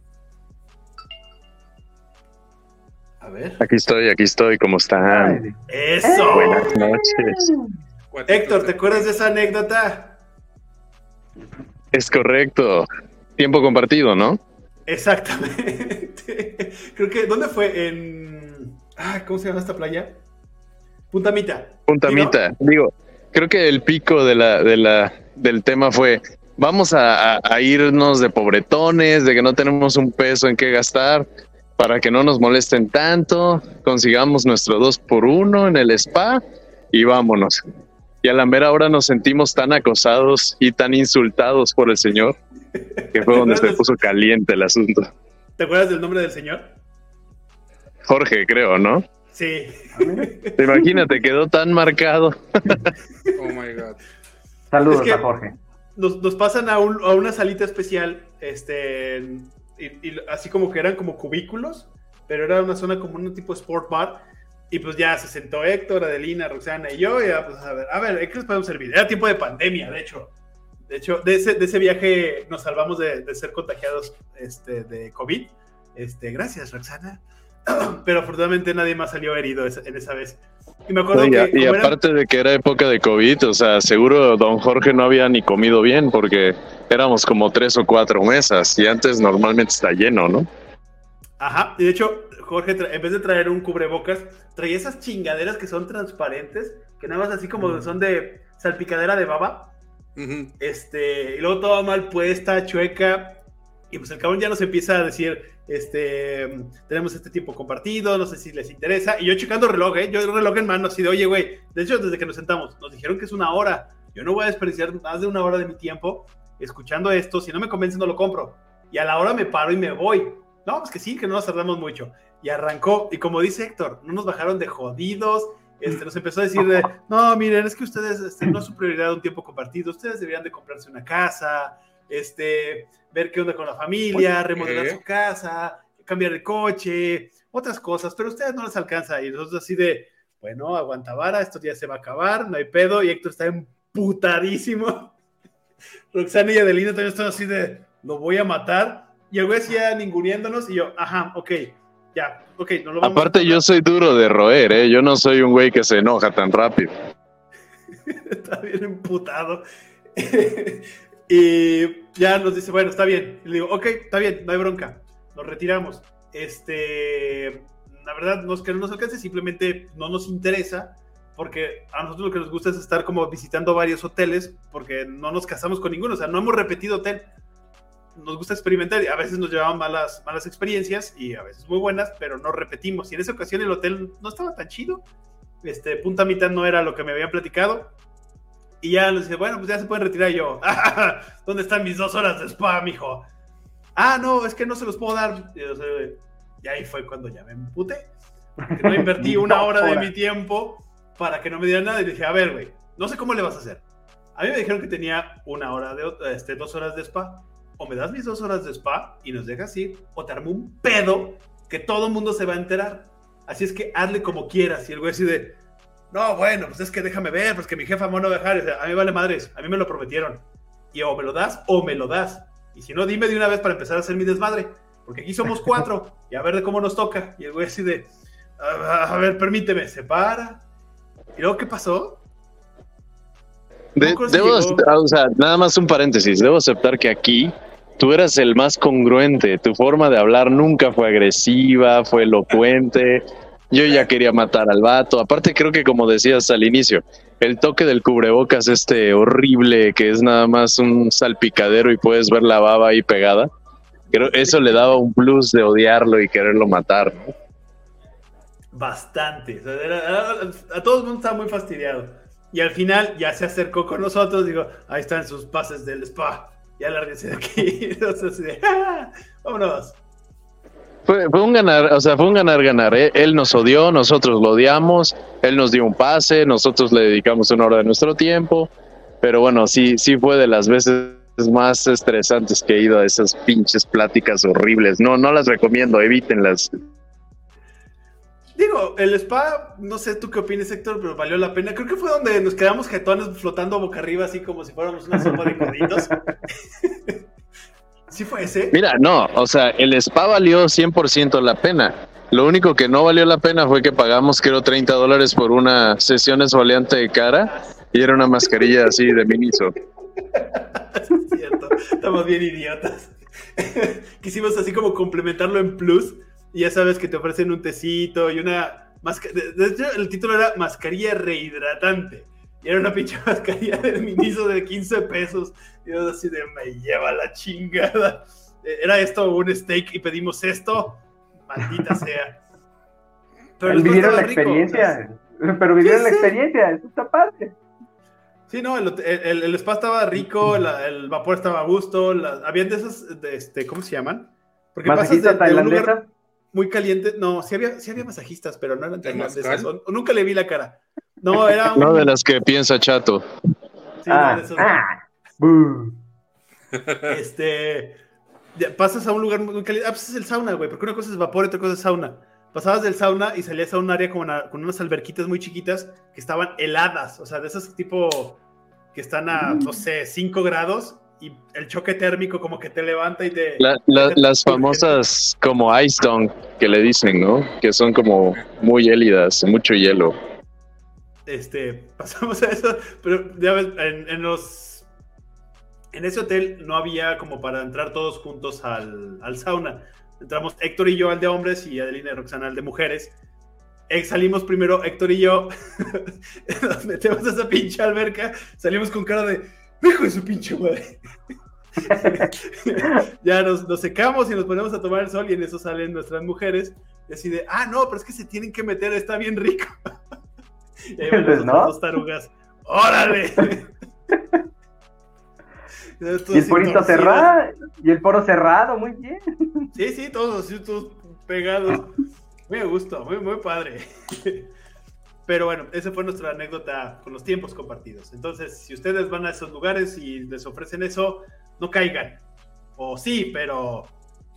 A ver. Aquí estoy, aquí estoy, ¿cómo están? Eso. Buenas noches. Héctor, ¿te acuerdas de esa anécdota? Es correcto. Tiempo compartido, ¿no? Exactamente. Creo que, ¿dónde fue? En ¿cómo se llama esta playa? Puntamita. Puntamita. Digo, creo que el pico de la, de la, del tema fue, vamos a, irnos de pobretones, de que no tenemos un peso en qué gastar, para que no nos molesten tanto, consigamos nuestro dos por uno en el spa y vámonos. Y a la mera hora nos sentimos tan acosados y tan insultados por el señor, que fue donde se puso caliente el asunto. ¿Te acuerdas del nombre del señor? Jorge, creo, ¿no? Sí. Imagínate, quedó tan marcado. oh my God. Saludos a Jorge. Nos, pasan a, una salita especial, este, y, así como que eran como cubículos, pero era una zona como un tipo sport bar. Y pues ya se sentó Héctor, Adelina, Roxana y yo, y ya, pues a ver, a ver, ¿qué les podemos servir? Era tiempo de pandemia, de hecho. De hecho, de ese, de ese viaje nos salvamos de, de ser contagiados este, de COVID. Este, gracias, Roxana. Pero afortunadamente nadie más salió herido en esa vez. Y me acuerdo que. Y aparte de que era época de COVID, o sea, seguro don Jorge no había ni comido bien porque éramos como tres o cuatro mesas y antes normalmente está lleno, ¿no? Ajá, y de hecho, Jorge, en vez de traer un cubrebocas, traía esas chingaderas que son transparentes, que nada más así como son de salpicadera de baba. Este, y luego todo mal puesta, chueca. Y pues el cabrón ya nos empieza a decir, este, tenemos este tiempo compartido, no sé si les interesa. Y yo checando reloj, ¿eh? yo el reloj en mano, así de, oye, güey, de hecho, desde que nos sentamos, nos dijeron que es una hora. Yo no voy a desperdiciar más de una hora de mi tiempo escuchando esto. Si no me convence, no lo compro. Y a la hora me paro y me voy. No, pues que sí, que no nos tardamos mucho. Y arrancó. Y como dice Héctor, no nos bajaron de jodidos. Este, nos empezó a decir, de, no, miren, es que ustedes este, no es su prioridad un tiempo compartido. Ustedes deberían de comprarse una casa. Este, ver qué onda con la familia, remodelar su casa, cambiar de coche, otras cosas, pero a ustedes no les alcanza. Y nosotros así de, bueno, aguanta vara, esto ya se va a acabar, no hay pedo. Y Héctor está emputadísimo. Roxana y Adelina también están así de, lo voy a matar. Y el güey ya ninguneándonos y yo, ajá, ok, ya, ok, no lo vamos Aparte yo soy duro de roer, ¿eh? Yo no soy un güey que se enoja tan rápido. está bien emputado. Y ya nos dice, bueno, está bien. Le digo, ok, está bien, no hay bronca. Nos retiramos. Este, la verdad, no es que no nos alcance, simplemente no nos interesa, porque a nosotros lo que nos gusta es estar como visitando varios hoteles, porque no nos casamos con ninguno, o sea, no hemos repetido hotel. Nos gusta experimentar y a veces nos llevaban malas, malas experiencias y a veces muy buenas, pero no repetimos. Y en esa ocasión el hotel no estaba tan chido. Este, punta mitad no era lo que me habían platicado. Y ya nos dice, bueno, pues ya se pueden retirar. Y yo, ¿dónde están mis dos horas de spa, mijo? Ah, no, es que no se los puedo dar. Y, ahí fue cuando ya me emputé. Porque no invertí una hora de mi tiempo para que no me dieran nada. Y dije, a ver, güey, no sé cómo le vas a hacer. A mí me dijeron que tenía una hora de, este, dos horas de spa. O me das mis dos horas de spa y nos dejas ir, o te armo un pedo que todo el mundo se va a enterar. Así es que hazle como quieras. Y el güey así de, no, bueno, pues es que déjame ver, pues que mi jefa me no dejar. a mí vale madres, a mí me lo prometieron. Y o me lo das o me lo das. Y si no, dime de una vez para empezar a hacer mi desmadre. Porque aquí somos cuatro y a ver de cómo nos toca. Y el güey así de, a, ver, permíteme, se para. ¿Y luego qué pasó? debo, o sea, nada más un paréntesis. Debo aceptar que aquí tú eras el más congruente. Tu forma de hablar nunca fue agresiva, fue elocuente. Yo ya quería matar al vato. Aparte, creo que como decías al inicio, el toque del cubrebocas este horrible que es nada más un salpicadero y puedes ver la baba ahí pegada. Creo eso le daba un plus de odiarlo y quererlo matar, Bastante. a, todo el mundo estaba muy fastidiado. Y al final ya se acercó con nosotros. Digo, ahí están sus pases del spa. Ya lárguense de aquí. ¡ah! vámonos. Fue, un ganar, o sea, fue un ganar-ganar. ¿eh? Él nos odió, nosotros lo odiamos, él nos dio un pase, nosotros le dedicamos una hora de nuestro tiempo, pero bueno, sí, sí fue de las veces más estresantes que he ido a esas pinches pláticas horribles. No, no las recomiendo, evítenlas. Digo, el spa, no sé tú qué opinas, Héctor, pero valió la pena. Creo que fue donde nos quedamos jetones flotando boca arriba, así como si fuéramos una sopa de coditos. ¿Sí fue ese? Mira, no, o sea, el spa valió 100% la pena. Lo único que no valió la pena fue que pagamos, creo, 30 dólares por una sesión esfoliante de cara y era una mascarilla así de miniso. es cierto, estamos bien idiotas. Quisimos así como complementarlo en plus y ya sabes que te ofrecen un tecito y una... De hecho, el título era mascarilla rehidratante. Y era una pinche mascarilla de miniso de 15 pesos. Y yo así de, me lleva la chingada. Eh, era esto un steak y pedimos esto. Maldita sea. Pero vivieron la experiencia. Pero vivieron la experiencia. Eso está padre. Sí, no, el, el, spa estaba rico, el vapor estaba a gusto, habían de esas, de este, ¿cómo se llaman? Porque pasas de, de un lugar muy caliente, no, sí había, sí había masajistas, pero no eran tailandesas, nunca le vi la cara. No, era No de las que piensa Chato. Sí, ah, de esos, ah, Este. pasas a un lugar muy caliente. Ah, pues es el sauna, güey. Porque una cosa es vapor y otra cosa es sauna. Pasabas del sauna y salías a un área con, con unas alberquitas muy chiquitas que estaban heladas. O sea, de esas tipo. que están a, no sé, 5 grados y el choque térmico como que te levanta y te... las famosas como ice dunk que le dicen, ¿no? Que son como muy hélidas, mucho hielo. Este, pasamos a eso, pero ya ves, en, los... En ese hotel no había como para entrar todos juntos al, al sauna. Entramos Héctor y yo al de hombres y Adelina y Roxana al de mujeres. salimos primero Héctor y yo, nos metemos a esa pinche alberca, salimos con cara de hijo de su pinche madre. ya nos, secamos y nos ponemos a tomar el sol y en eso salen nuestras mujeres y así de, ah, no, pero es que se tienen que meter, está bien rico. y ahí van ¿no? dos tarugas, órale. Y el porito cerrado, y el poro cerrado, muy bien. Sí, sí, todos así, todos pegados. Muy gusto, muy, muy padre. Pero bueno, esa fue nuestra anécdota con los tiempos compartidos. Entonces, si ustedes van a esos lugares y les ofrecen eso, no caigan. O sí, pero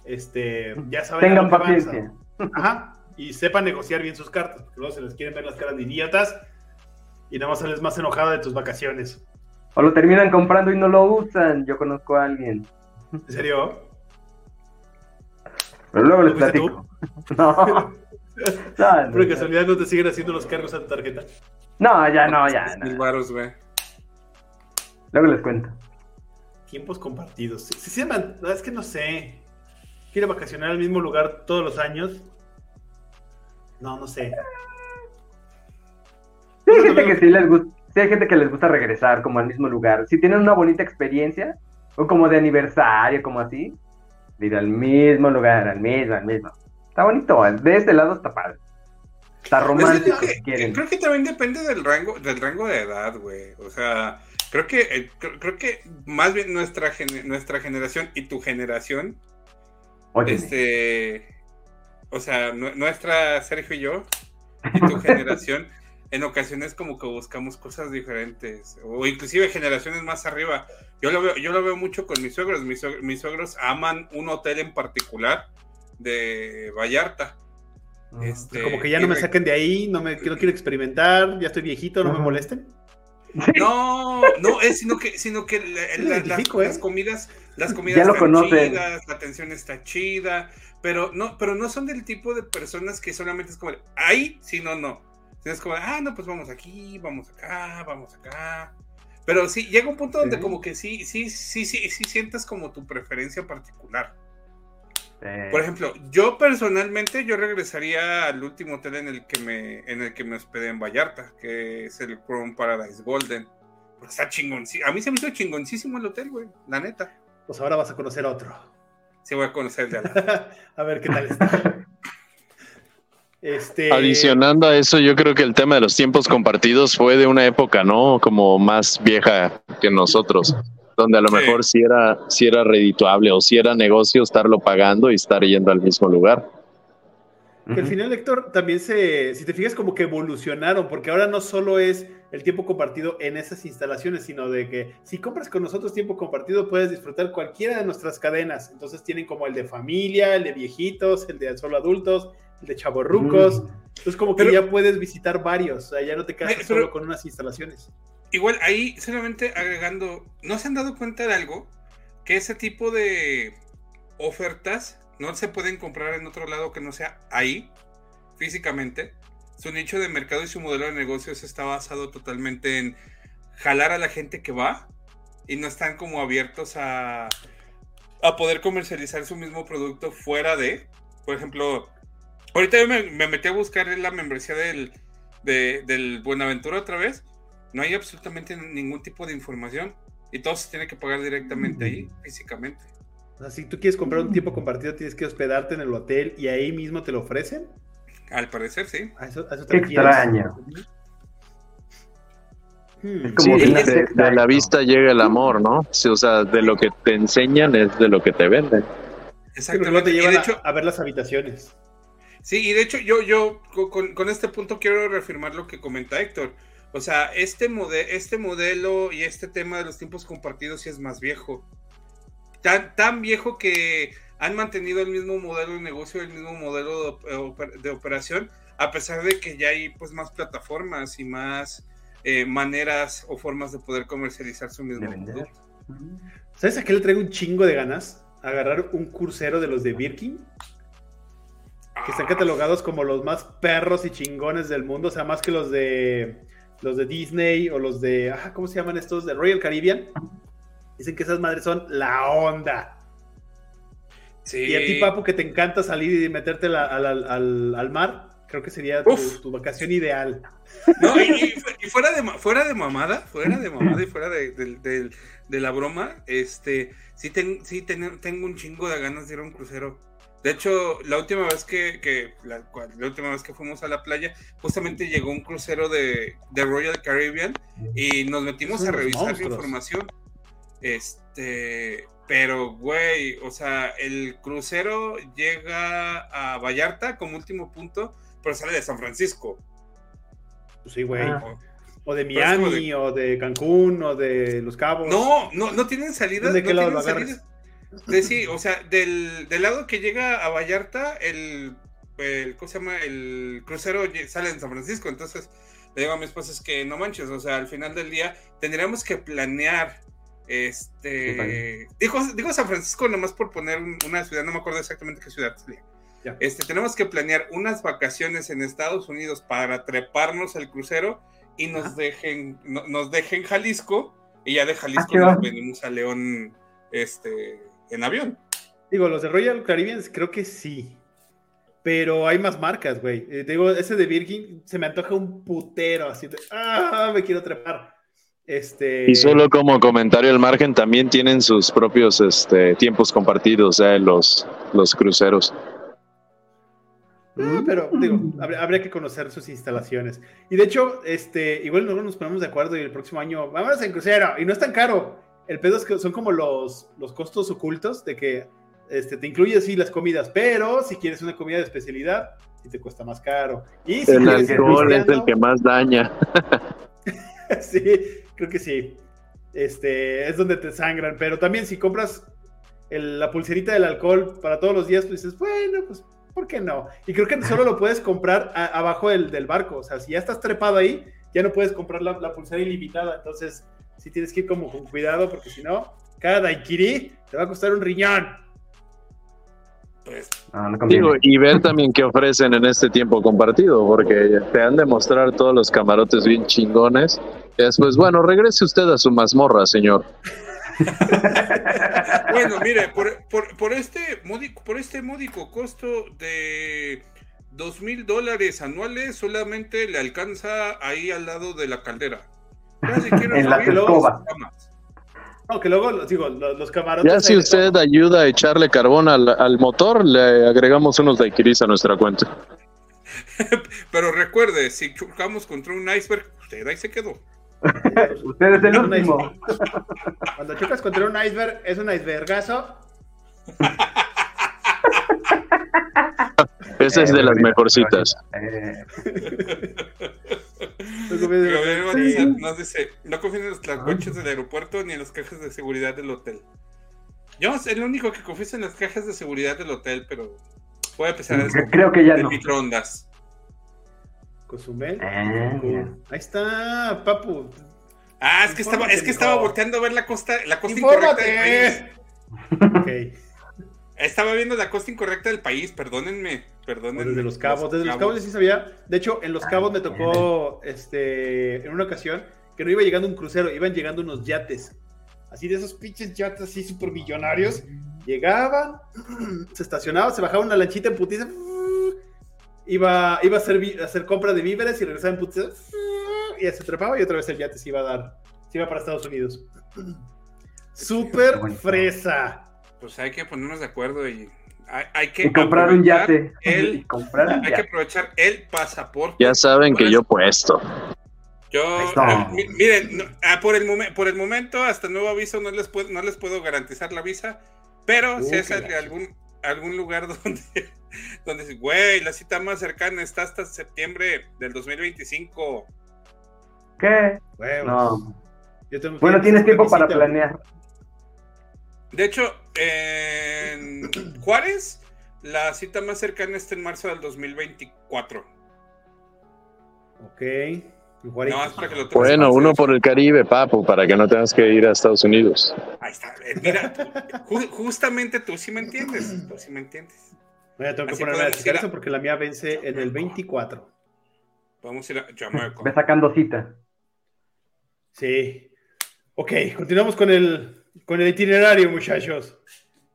este, ya saben. Tengan paciencia. Ajá. Y sepan negociar bien sus cartas, porque luego se les quieren ver las caras de idiotas y nada más sales más enojado de tus vacaciones. O lo terminan comprando y no lo usan. Yo conozco a alguien. ¿En serio? Pero luego les platico. No. No, Por casualidad no te siguen haciendo los cargos a tu tarjeta. No, ya no, ya. Mil baros, güey. Luego les cuento. Tiempos compartidos. Si se llaman, es que no sé. ¿Quiere vacacionar al mismo lugar todos los años? No, no sé. Sí, hay gente que sí les gusta. Sí, hay gente que les gusta regresar como al mismo lugar. Si tienen una bonita experiencia, o como de aniversario, como así, ir al mismo lugar, al mismo, al mismo. Está bonito, de este lado está padre. Está pues romántico, si quieren. Creo que también depende del rango, del rango de edad, güey. O sea, creo que, eh, creo, que más bien nuestra, nuestra generación y tu generación, este, o sea, nuestra Sergio y yo, y tu generación, en ocasiones como que buscamos cosas diferentes, o inclusive generaciones más arriba. Yo lo veo, yo lo veo mucho con mis suegros. mis suegros aman un hotel en particular de Vallarta. Ah, este, como que ya no me saquen de ahí, no, me, no quiero experimentar, ya estoy viejito, no me molesten. No, no, es sino que, sino que las, ¿eh? comidas, las comidas están chidas, la atención está chida, pero no, pero no son del tipo de personas que solamente es como ahí, si no, no. Es como, ah, no, pues vamos aquí, vamos acá, vamos acá. Pero sí, llega un punto donde como que sí, sí, sí, sí, sí sientas como tu preferencia particular. Por ejemplo, yo personalmente yo regresaría al último hotel en el que me en el que me hospedé en Vallarta, que es el Crown Paradise Golden. Porque está chingón. A mí se me hizo chingoncísimo el hotel, güey, la neta. Pues ahora vas a conocer otro. Sí, voy a conocer ya. a ver qué tal está. Este... Adicionando a eso, yo creo que el tema de los tiempos compartidos fue de una época, ¿no? Como más vieja que nosotros donde a lo mejor sí era, si era redituable o si era negocio estarlo pagando y estar yendo al mismo lugar. Que al final, Héctor, también se, si te fijas, como que evolucionaron, porque ahora no solo es el tiempo compartido en esas instalaciones, sino de que si compras con nosotros tiempo compartido, puedes disfrutar cualquiera de nuestras cadenas. Entonces tienen como el de familia, el de viejitos, el de solo adultos, de chavorrucos. Entonces, como que ya puedes visitar varios, o sea, ya no te quedas solo con unas instalaciones. Igual ahí solamente agregando, ¿no se han dado cuenta de algo? Que ese tipo de ofertas no se pueden comprar en otro lado que no sea ahí, físicamente. Su nicho de mercado y su modelo de negocios está basado totalmente en jalar a la gente que va y no están como abiertos a, a poder comercializar su mismo producto fuera de, por ejemplo, ahorita yo me, metí a buscar la membresía del, del Buenaventura otra vez no hay absolutamente ningún tipo de información y todo se tiene que pagar directamente ahí, físicamente. O sea, si tú quieres comprar un tiempo compartido, tienes que hospedarte en el hotel y ahí mismo te lo ofrecen. Al parecer, sí. extraño. Hmm. sí, de, la vista llega el amor, ¿no? o sea, de lo que te enseñan es de lo que te venden. Exactamente. te llevan a, ver las habitaciones. Sí, y de hecho yo, yo con, con, este punto quiero reafirmar lo que comenta Héctor. O sea, este, este modelo y este tema de los tiempos compartidos sí es más viejo. Tan, tan viejo que han mantenido el mismo modelo de negocio, el mismo modelo de, operación, a pesar de que ya hay pues más plataformas y más eh, maneras o formas de poder comercializar su mismo producto. ¿Sabes a qué le traigo un chingo de ganas? Agarrar un crucero de los de Birkin. Que están catalogados como los más perros y chingones del mundo. O sea, más que los de los de Disney o los de. Ah, ¿Cómo se llaman estos? De Royal Caribbean. Dicen que esas madres son la onda. Y a ti, Papu, que te encanta salir y meterte al, mar, creo que sería tu, vacación ideal. No, y, fuera, de, fuera de mamada, fuera de mamada y fuera de, la broma, este, sí, sí tengo un chingo de ganas de ir a un crucero. De hecho, la última vez que, la, última vez que fuimos a la playa, justamente llegó un crucero de, Royal Caribbean y nos metimos a revisar la información. Este, pero, güey, o sea, el crucero llega a Vallarta como último punto, pero sale de San Francisco. Pues sí, güey. Ah. O de Miami, o de Cancún, o de Los Cabos. No, no, no tienen salidas. ¿De qué lado lo salidas. sí, o sea, del, lado que llega a Vallarta, el, el, ¿cómo se llama? El crucero sale en San Francisco. Entonces, le digo a mi esposa, es que no manches, o sea, al final del día tendríamos que planear este, dijo, dijo San Francisco nomás por poner una ciudad, no me acuerdo exactamente qué ciudad Este, tenemos que planear unas vacaciones en Estados Unidos para treparnos al crucero y nos dejen, nos dejen Jalisco y ya de Jalisco ah, nos venimos a León este, en avión. Digo, los de Royal Caribbean creo que sí. Pero hay más marcas, güey. Eh, digo, ese de Virgin se me antoja un putero, así de, ah, me quiero trepar. Este... Y solo como comentario al margen, también tienen sus propios este, tiempos compartidos, eh, los, los cruceros. Ah, pero digo, habría, que conocer sus instalaciones. Y de hecho, este, igual luego nos ponemos de acuerdo y el próximo año vamos en crucero y no es tan caro. El pedo es que son como los, los costos ocultos de que este, te incluye así las comidas, pero si quieres una comida de especialidad, sí te cuesta más caro. Y el alcohol es el que más daña. sí, creo que sí. Este, es donde te sangran. Pero también si compras la pulserita del alcohol para todos los días, pues dices, bueno, pues, ¿por qué no? Y creo que solo lo puedes comprar abajo del, del, barco. O sea, si ya estás trepado ahí, ya no puedes comprar la, pulsera ilimitada. Entonces, sí tienes que ir como con cuidado, porque si no, cada daiquiri te va a costar un riñón. Pues, y ver también qué ofrecen en este tiempo compartido, porque te han de mostrar todos los camarotes bien chingones. Y después, bueno, regrese usted a su mazmorra, señor. bueno, mire, por, este módico, por este módico costo de dos mil dólares anuales, solamente le alcanza ahí al lado de la caldera. en la no, que luego, digo, los, camarotes. Ya si usted ayuda a echarle carbón al, motor, le agregamos unos daiquiris a nuestra cuenta. Pero recuerde, si chocamos contra un iceberg, usted ahí se quedó. usted es el último. Cuando chocas contra un iceberg, es un icebergazo. Esa es de las mejorcitas. Nos dice, no confíen en los coches del aeropuerto ni en las cajas de seguridad del hotel. Yo soy el único que confío en las cajas de seguridad del hotel, pero voy a empezar a Creo que ya no. microondas. Cozumel. Ah, Ahí está, papu. Ah, es que estaba, es que estaba volteando a ver la costa, la costa incorrecta del país. Estaba viendo la costa incorrecta del país, perdónenme. Perdónenme. Desde los cabos, desde los cabos sí sabía. De hecho, en los cabos me tocó este en una ocasión que no iba llegando un crucero, iban llegando unos yates. Así de esos pinches yates así súper millonarios. Llegaban, se estacionaban, se bajaba una lanchita en putiza. Iba, iba a, hacer, a hacer compra de víveres y regresaba en putiza. Y se trepaba y otra vez el yate se iba a dar. Se iba para Estados Unidos. Súper fresa pues hay que ponernos de acuerdo y hay, que comprar un yate. El, hay que aprovechar el pasaporte. Ya saben que yo puesto. Yo, eh, miren, ah, por, el por el momento, hasta nuevo aviso, no les puedo, no les puedo garantizar la visa, pero si es algún, algún lugar donde, donde, güey, la cita más cercana está hasta septiembre del 2025. ¿Qué? no. Bueno, tienes tiempo para planear. De hecho, en Juárez, la cita más cercana está en marzo del 2024. Ok. bueno, uno por el Caribe, papu, para que no tengas que ir a Estados Unidos. Ahí está. Eh, mira, justamente tú sí me entiendes. Tú sí me entiendes. Voy a tengo que ponerme a eso porque la mía vence en el 24. Vamos a ir a Jamaica. Ve sacando cita. Sí. Ok, continuamos con el, con el itinerario, muchachos.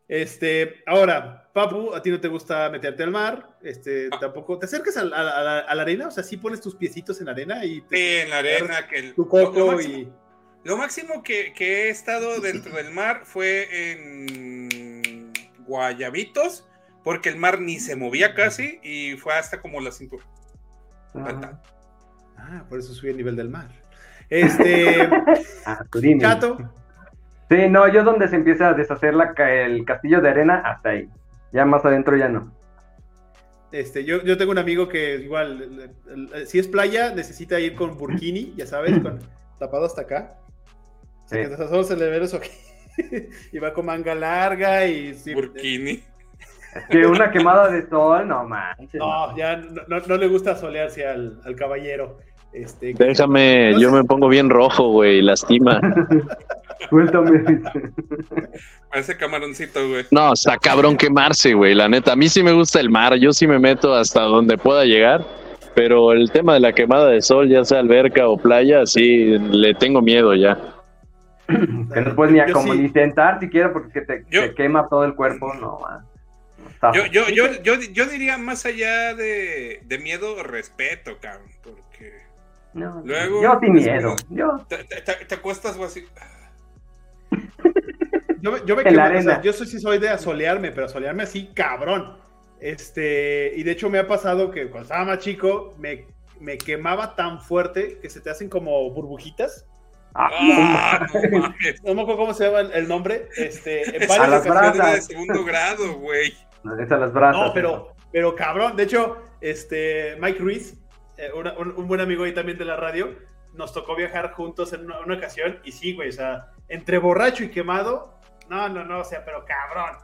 Este, ahora, Papu, a ti no te gusta meterte al mar, este, ah. tampoco te acercas a, la, arena, o sea, sí pones tus piecitos en arena y te, sí, en la arena, que el, tu coco lo, máximo, y lo máximo que, que, he estado dentro del mar fue en Guayabitos, porque el mar ni se movía casi y fue hasta como la cintura. Ah, ah por eso subí el nivel del mar. Este, ah, Chato. Sí, no, yo donde se empieza a deshacer la, el castillo de arena, hasta ahí. Ya más adentro ya no. Este, yo, yo tengo un amigo que igual, si es playa, necesita ir con burkini, ya sabes, con tapado hasta acá. Sí. que solo se le ve los y va con manga larga y... burkini. que una quemada de sol, no manches. No, ya no, no, le gusta solearse al, al caballero. Este, Déjame, yo me pongo bien rojo, güey, lastima. Cuéntame. Parece camaroncito, güey. No, está cabrón quemarse, güey, la neta. A mí sí me gusta el mar, yo sí me meto hasta donde pueda llegar, pero el tema de la quemada de sol, ya sea alberca o playa, sí, le tengo miedo ya. Que no puedes ni, a como intentar siquiera porque te, quema todo el cuerpo, no, Yo, yo, yo, yo, yo, diría más allá de, de miedo, respeto, cabrón, porque no, Luego, yo sin miedo. Yo... Te, te, te, acuestas o así. Yo, yo me quemo, o sea, yo soy, sí soy de asolearme, pero asolearme así, cabrón. Este, y de hecho me ha pasado que cuando estaba más chico, me, me quemaba tan fuerte que se te hacen como burbujitas. Ah, ah no, no, me acuerdo cómo se llama el, nombre. Este, en a las brasas. de segundo grado, güey. Es a las brasas. No, pero, pero cabrón, de hecho, este, Mike Ruiz eh, un, buen amigo ahí también de la radio, nos tocó viajar juntos en una, ocasión y sí, güey, o sea, entre borracho y quemado, no, no, no, o sea, pero cabrón.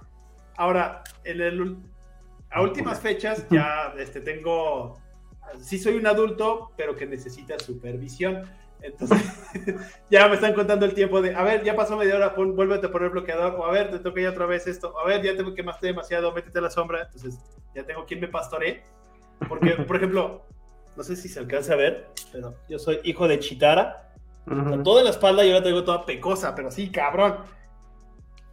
Ahora, en el, a últimas fechas ya este, tengo, sí soy un adulto, pero que necesita supervisión. Entonces, ya me están contando el tiempo de, a ver, ya pasó media hora, pon, vuélvete a poner bloqueador, o a ver, te toca ya otra vez esto, a ver, ya te quemaste demasiado, métete a la sombra, entonces ya tengo quien me pastoree. Porque, por ejemplo, no sé si se alcanza a ver, pero yo soy hijo de Chitara. Con toda la espalda yo la tengo toda pecosa, pero sí, cabrón.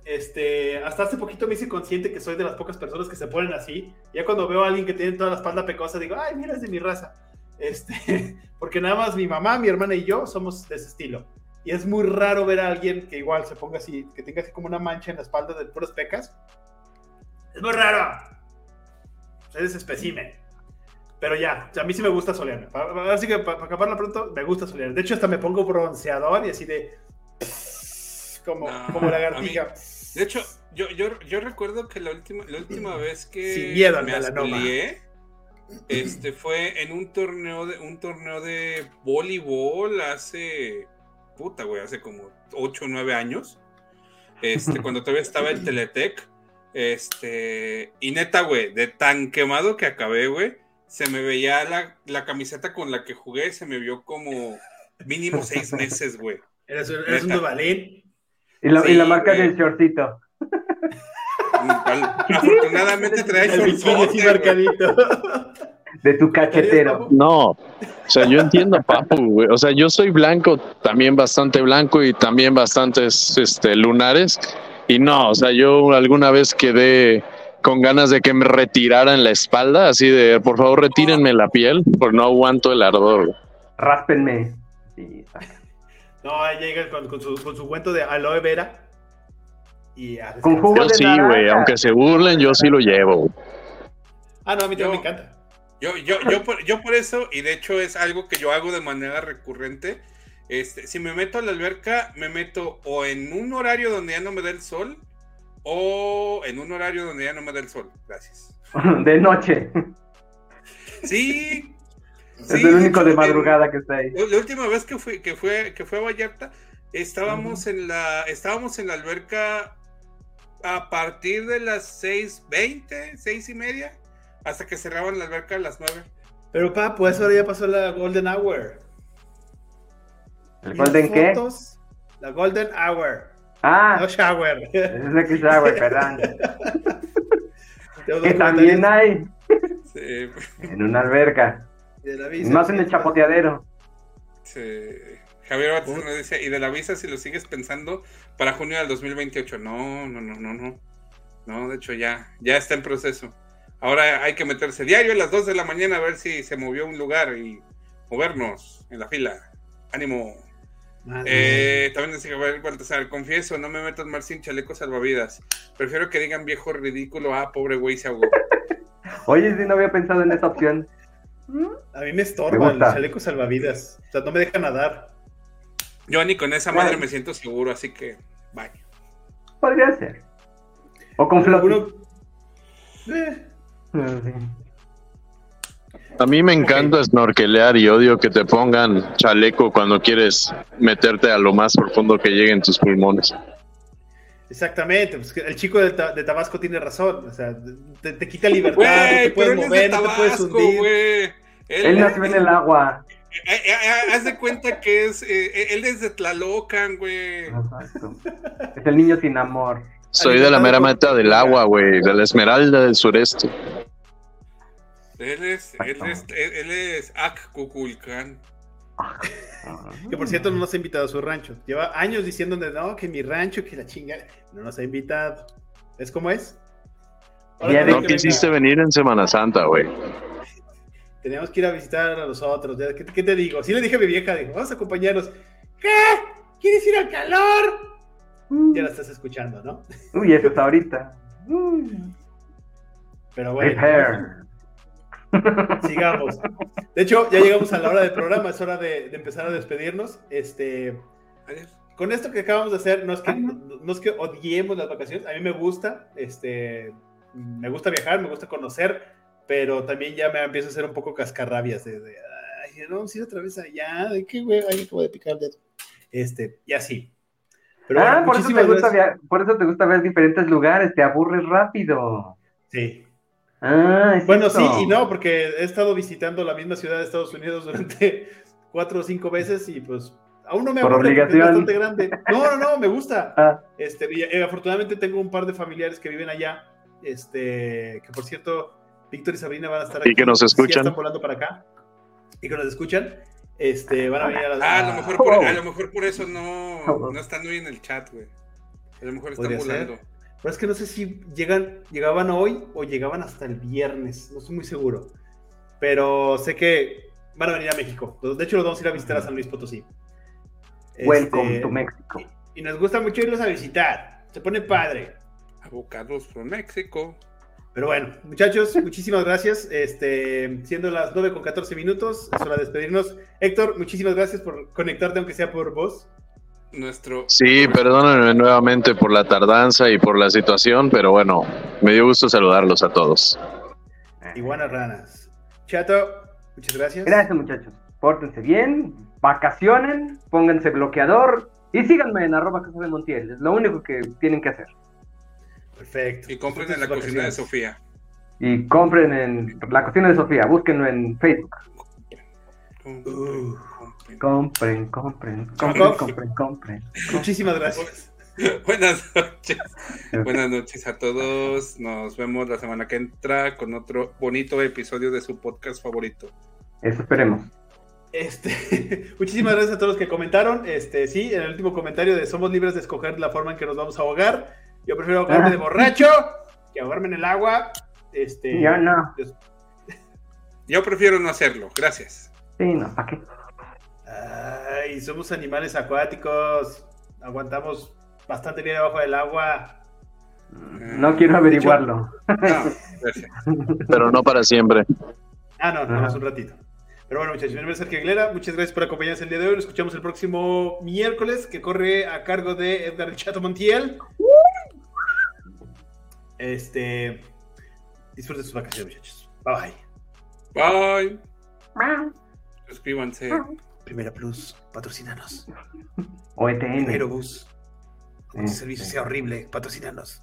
Este, hasta hace poquito me hice consciente que soy de las pocas personas que se ponen así. Ya cuando veo a alguien que tiene toda la espalda pecosa, digo, ay, mira, es de mi raza. Este, porque nada más mi mamá, mi hermana y yo somos de ese estilo. Y es muy raro ver a alguien que igual se ponga así, que tenga así como una mancha en la espalda de puras pecas. Es muy raro. Es especímen. Pero ya, a mí sí me gusta solearme. Así que para, acabarla pronto, me gusta solear. De hecho, hasta me pongo bronceador y así de. Como, como lagartija. De hecho, yo, yo, yo recuerdo que la última, la última vez que Sin miedo me asolié, este fue en un torneo de un torneo de voleibol hace puta güey, hace como 8 o 9 años. Este, cuando todavía estaba el Teletec. Este, y neta, güey, de tan quemado que acabé, güey se me veía la, la, camiseta con la que jugué, se me vio como mínimo seis meses, güey. Eres, un dubalín. Y la, y la marca del shortito. Afortunadamente trae el marcadito. De tu cachetero. No, o sea, yo entiendo, papu, güey. O sea, yo soy blanco, también bastante blanco y también bastantes este, lunares. Y no, o sea, yo alguna vez quedé con ganas de que me retiraran la espalda, así de, por favor, retírenme la piel, porque no aguanto el ardor. Ráspenme. no, ahí llega con, su, con su cuento de aloe vera. Y con jugo yo sí, güey, aunque se burlen, yo sí lo llevo. Ah, no, a mí también me encanta. Yo, yo, yo, por, yo por eso, y de hecho es algo que yo hago de manera recurrente, este, si me meto a la alberca, me meto o en un horario donde ya no me da el sol, o en un horario donde ya no me da el sol. Gracias. De noche. Sí. Es el único de madrugada que está ahí. La última vez que fui, que fue, que fue a Vallarta, estábamos en la, estábamos en la alberca a partir de las 6.20, seis y media, hasta que cerraban la alberca a las 9. Pero pa, pues ahora ya pasó la Golden Hour. ¿El Golden qué? La Golden Hour. Ah. No shower. Es que shower, perdón. que también hay. Sí. En una alberca. Más en el chapoteadero. Sí. Javier Bates nos dice, y de la visa si lo sigues pensando para junio del 2028. No, no, no, no, no. No, de hecho ya, ya está en proceso. Ahora hay que meterse diario a las 2 de la mañana a ver si se movió un lugar y movernos en la fila. Ánimo. Eh, también dice Javier Baltasar, confieso, no me meto en mar sin chaleco salvavidas. Prefiero que digan viejo ridículo, ah, pobre güey se ahogó. Oye, si no había pensado en esa opción. A mí me estorba el chaleco salvavidas. O sea, no me deja nadar. Yo ni con esa madre me siento seguro, así que vaya. Podría ser. O con flot. Eh. A mí me encanta snorkelear y odio que te pongan chaleco cuando quieres meterte a lo más profundo que lleguen tus pulmones. Exactamente, pues el chico de, Tabasco tiene razón, o sea, te, quita libertad, no te puedes mover, no te puedes hundir. Él, nació en el agua. Eh, eh, eh, haz de cuenta que es, él es de Tlalocan, güey. Exacto. Es el niño sin amor. Soy de la mera meta del agua, güey, de la esmeralda del sureste. Él es, él es, él es Akkukulkan. Que por cierto no nos ha invitado a su rancho. Lleva años diciendo no, que mi rancho, que la chinga. No nos ha invitado. ¿Es como es? no quisiste venir en Semana Santa, güey. Teníamos que ir a visitar a los otros. ¿Qué, te digo? Sí le dije a mi vieja, dijo, vamos a acompañarnos. ¿Qué? ¿Quieres ir al calor? Ya la estás escuchando, ¿no? Uy, eso está ahorita. Pero bueno. Sigamos. De hecho, ya llegamos a la hora del programa, es hora de, empezar a despedirnos. Este, con esto que acabamos de hacer, no es que, no, es que odiemos las vacaciones, a mí me gusta, este, me gusta viajar, me gusta conocer, pero también ya me empiezo a hacer un poco cascarrabias de, ay, no, si otra vez allá, de qué güey, ay, acabo de picar dedo. Este, y así. Pero ah, por, eso te gusta por eso te gusta ver diferentes lugares, te aburres rápido. Sí, Ah, bueno, sí y no, porque he estado visitando la misma ciudad de Estados Unidos durante cuatro o cinco veces y pues aún no me Por obligación. Es bastante grande. No, no, no, me gusta. Ah. Este, eh, afortunadamente tengo un par de familiares que viven allá. Este, que por cierto, Víctor y Sabrina van a estar aquí. Y que nos escuchan. están volando para acá. Y que nos escuchan. Este, van a venir a Ah, a lo mejor por, a lo mejor por eso no, no están hoy en el chat, güey. A lo mejor están volando. Pero es que no sé si llegan, llegaban hoy o llegaban hasta el viernes, no estoy muy seguro. Pero sé que van a venir a México. De hecho, los vamos a ir a visitar a San Luis Potosí. Welcome este, to México. Y, nos gusta mucho irlos a visitar. Se pone padre. Abocados por México. Pero bueno, muchachos, muchísimas gracias. Este, siendo las 9 con 14 minutos, es hora de despedirnos. Héctor, muchísimas gracias por conectarte, aunque sea por voz nuestro... Sí, perdónenme nuevamente por la tardanza y por la situación, pero bueno, me dio gusto saludarlos a todos. Iguanas ranas. Chato, muchas gracias. Gracias muchachos. Pórtense bien, vacacionen, pónganse bloqueador y síganme en arroba casa de Montiel. Es lo único que tienen que hacer. Perfecto. Y compren en la cocina de Sofía. Y compren en la cocina de Sofía, búsquenlo en Facebook. Compren, compren, compren, compren, compren. Muchísimas gracias. Buenas noches. Buenas noches a todos. Nos vemos la semana que entra con otro bonito episodio de su podcast favorito. Eso esperemos. Este, muchísimas gracias a todos los que comentaron. Este, sí, en el último comentario de somos libres de escoger la forma en que nos vamos a ahogar. Yo prefiero ahogarme de borracho que ahogarme en el agua. Este, yo no. Yo prefiero no hacerlo. Gracias. Sí, no, ¿para qué? Ay, somos animales acuáticos. Aguantamos bastante bien debajo del agua. No quiero averiguarlo. Pero no para siempre. Ah, no, no, un ratito. Pero bueno, muchachos, mi nombre es Sergio Aguilera. Muchas gracias por acompañarnos el día de hoy. Nos escuchamos el próximo miércoles, que corre a cargo de Edgar Chato Montiel. Este. Disfruten sus vacaciones, muchachos. Bye bye. Bye. Suscríbanse. Primera Plus, patrocínanos. O ETN. Primero Bus. El servicio sea horrible, patrocínanos.